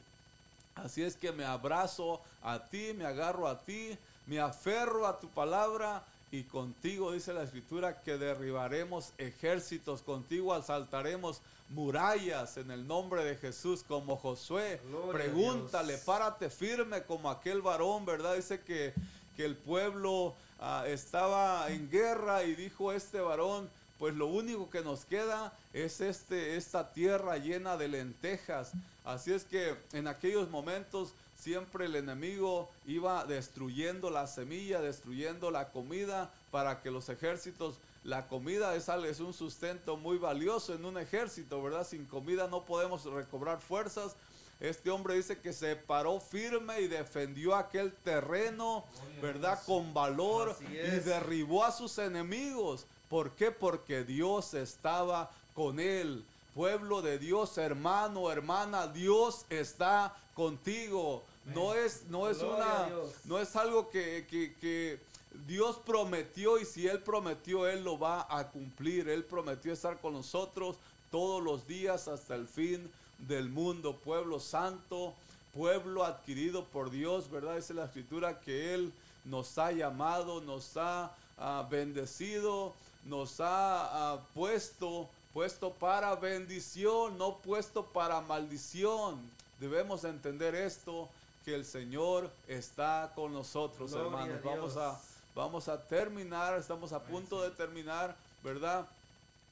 Así es que me abrazo a ti, me agarro a ti, me aferro a tu palabra y contigo, dice la escritura, que derribaremos ejércitos, contigo asaltaremos murallas en el nombre de Jesús como Josué. Gloria Pregúntale, párate firme como aquel varón, ¿verdad? Dice que, que el pueblo ah, estaba en guerra y dijo este varón, pues lo único que nos queda es este, esta tierra llena de lentejas. Así es que en aquellos momentos siempre el enemigo iba destruyendo la semilla, destruyendo la comida para que los ejércitos, la comida es, es un sustento muy valioso en un ejército, ¿verdad? Sin comida no podemos recobrar fuerzas. Este hombre dice que se paró firme y defendió aquel terreno, ¿verdad? Con valor y derribó a sus enemigos. ¿Por qué? Porque Dios estaba con él. Pueblo de Dios, hermano, hermana, Dios está contigo. No es, no es una, no es algo que, que- que Dios prometió y si Él prometió, Él lo va a cumplir. Él prometió estar con nosotros todos los días hasta el fin del mundo. Pueblo santo, pueblo adquirido por Dios, ¿verdad? Dice la escritura que Él nos ha llamado, nos ha ah, bendecido, nos ha ah, puesto, puesto para bendición, no puesto para maldición. Debemos entender esto, que el Señor está con nosotros, Gloria hermanos. a Vamos a. vamos a terminar, estamos a punto de terminar, ¿verdad?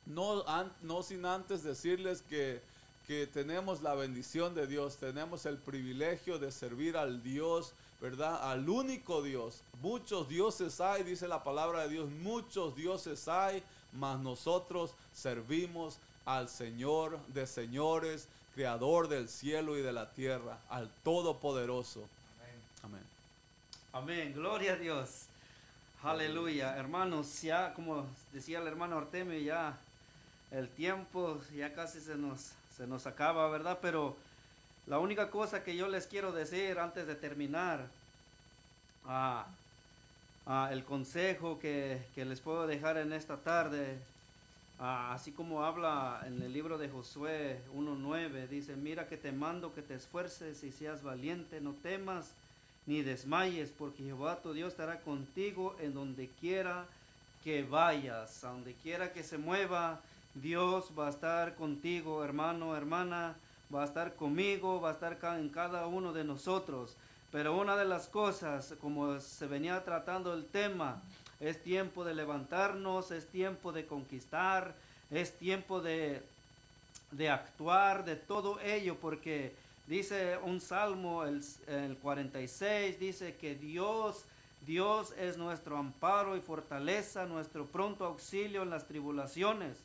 No, an- no sin antes decirles que, que tenemos la bendición de Dios, tenemos el privilegio de servir al Dios, ¿verdad? Al único Dios. Muchos dioses hay, dice la palabra de Dios, muchos dioses hay, mas nosotros servimos al Señor de señores, creador del cielo y de la tierra, al Todopoderoso. Amén. Amén. Amén, gloria a Dios. Aleluya, hermanos, ya como decía el hermano Artemio, ya el tiempo ya casi se nos, se nos acaba, ¿verdad? Pero la única cosa que yo les quiero decir antes de terminar, ah, el consejo que, que les puedo dejar en esta tarde, así como habla en el libro de Josué 1.9, dice, mira que te mando que te esfuerces y seas valiente, no temas ni desmayes, porque Jehová tu Dios estará contigo en donde quiera que vayas, a donde quiera que se mueva, Dios va a estar contigo, hermano, hermana, va a estar conmigo, va a estar en cada uno de nosotros. Pero una de las cosas, como se venía tratando el tema, es tiempo de levantarnos, es tiempo de conquistar, es tiempo de, de actuar, de todo ello, porque dice un salmo, el, el 46, dice que Dios, Dios es nuestro amparo y fortaleza, nuestro pronto auxilio en las tribulaciones.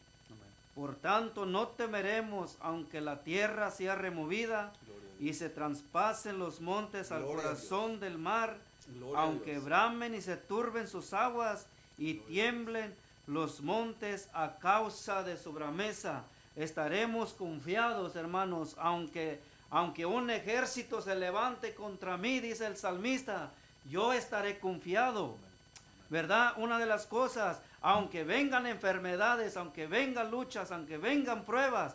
Por tanto, no temeremos, aunque la tierra sea removida y se traspasen los montes al Gloria corazón del mar, Gloria aunque bramen y se turben sus aguas y tiemblen los montes a causa de su brameza. Estaremos confiados, hermanos, aunque, aunque un ejército se levante contra mí, dice el salmista, yo estaré confiado. ¿Verdad? Una de las cosas, aunque vengan enfermedades, aunque vengan luchas, aunque vengan pruebas,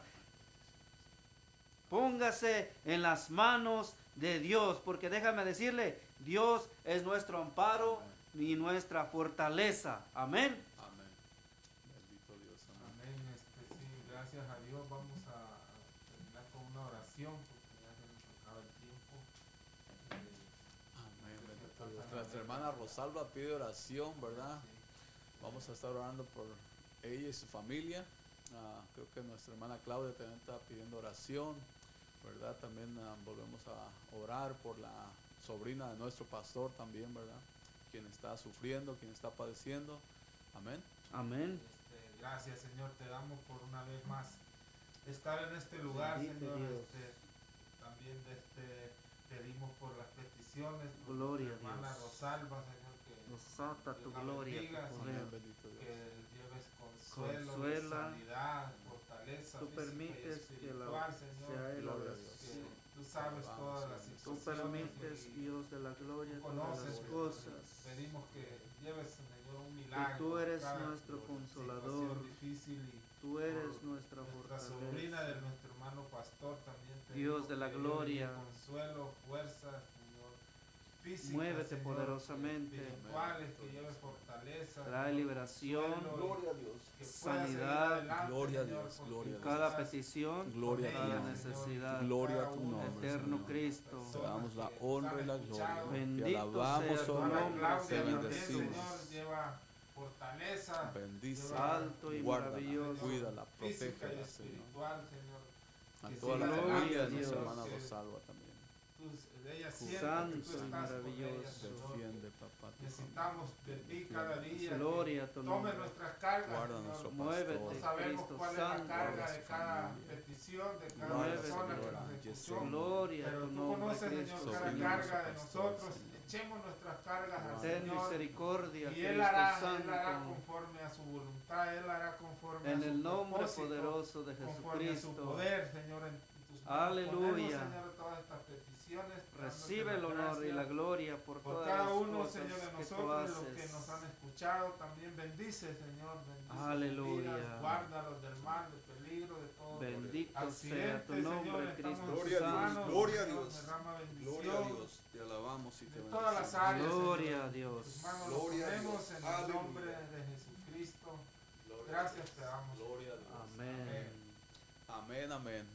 póngase en las manos de Dios, porque déjame decirle, Dios es nuestro amparo y nuestra fortaleza. Amén. Amén. Bendito Dios. Amén. Amén. Este, sí, gracias a Dios vamos a a terminar con oración porque ya se nos acaba el tiempo. Eh, Amén, bendito Dios. Nuestra hermana Rosalba pide oración, ¿verdad? Vamos a estar orando por ella y su familia. Ah, creo que nuestra hermana Claudia también está pidiendo oración, ¿verdad? También ah, volvemos a orar por la sobrina de nuestro pastor también, ¿verdad? Quien está sufriendo, quien está padeciendo. Amén. Amén. Este, gracias Señor, te damos por una vez más estar en este lugar, Bendito Señor. Este, también este, pedimos por las por Gloria a Dios. Rosalba, Señor, que, Desata tu Dios la gloria, bendiga, tu Señor. Que lleves consuelo, Consuela. sanidad, fortaleza Tú y permites que la espiritual, Señor. sea él la- Dios. que tú sabes todas las Señor. Tú situaciones permites, y Dios de la gloria, tú todas conoces, las cosas. Pedimos que lleves, Señor, un Y milagro. tú eres nuestro consolador. difícil y Tú eres nuestra nuestra sobrina de fortaleza. nuestro hermano pastor también. Dios de la gloria. Consuelo, fuerza, Muévete Señor, poderosamente. Espirituales, que lleve fortaleza. Trae liberación. consuelo, Gloria a Dios. que pueda seguir sanidad. adelante, Gloria a Dios, gloria a cada petición, Gloria a cada necesidad. Gloria a tu cada una nombre, de Eterno Señor. Cristo. Te damos la honra y la gloria. escuchado. Te Bendito alabamos, sea tu oh nombre, Te lleva fortaleza, Bendice, Alto y guárdala, maravilloso. cuídala, protégela, Señor. A toda la familia de nuestra hermana Rosalba también. Tú, ella Santo siente que tú y maravilloso. Defiende, papá. Necesitamos de ti cada día. Gloria a tu Tome nombre. nuestras cargas, Guarda nuestro Muévete. No sabemos Cristo cuál es la carga de cada petición, de cada Muévete, persona que nos escuchó. Gloria a Pero tu tú nombre, conoces, Señor, cada carga de nosotros. Señor. Echemos nuestras cargas al Ten Señor. misericordia, Y Él hará, Él hará conforme a su voluntad, Él hará conforme a En su el nombre poderoso de conforme a su Jesucristo. poder, Señor, en tus manos. Aleluya. Ponemos, Señor, todas estas peticiones. Recibe el honor y la gloria por por todas cada las uno, cosas Señor, de que tú nosotros, los que nos han escuchado, también bendice, Señor, bendice Aleluya. vidas, guárdalos del mal, del peligro, de todo. Bendito sea tu Señor, nombre, estamos Cristo Gloria a Dios, gloria a Señor, Dios. Gloria a Dios. Te alabamos y te de todas las bendecimos. áreas, Gloria Señor. a Dios. Gloria a Dios. en el nombre de Jesucristo. Gloria a Gracias Dios. te damos. Gloria a Dios. Amén. Amén, amén.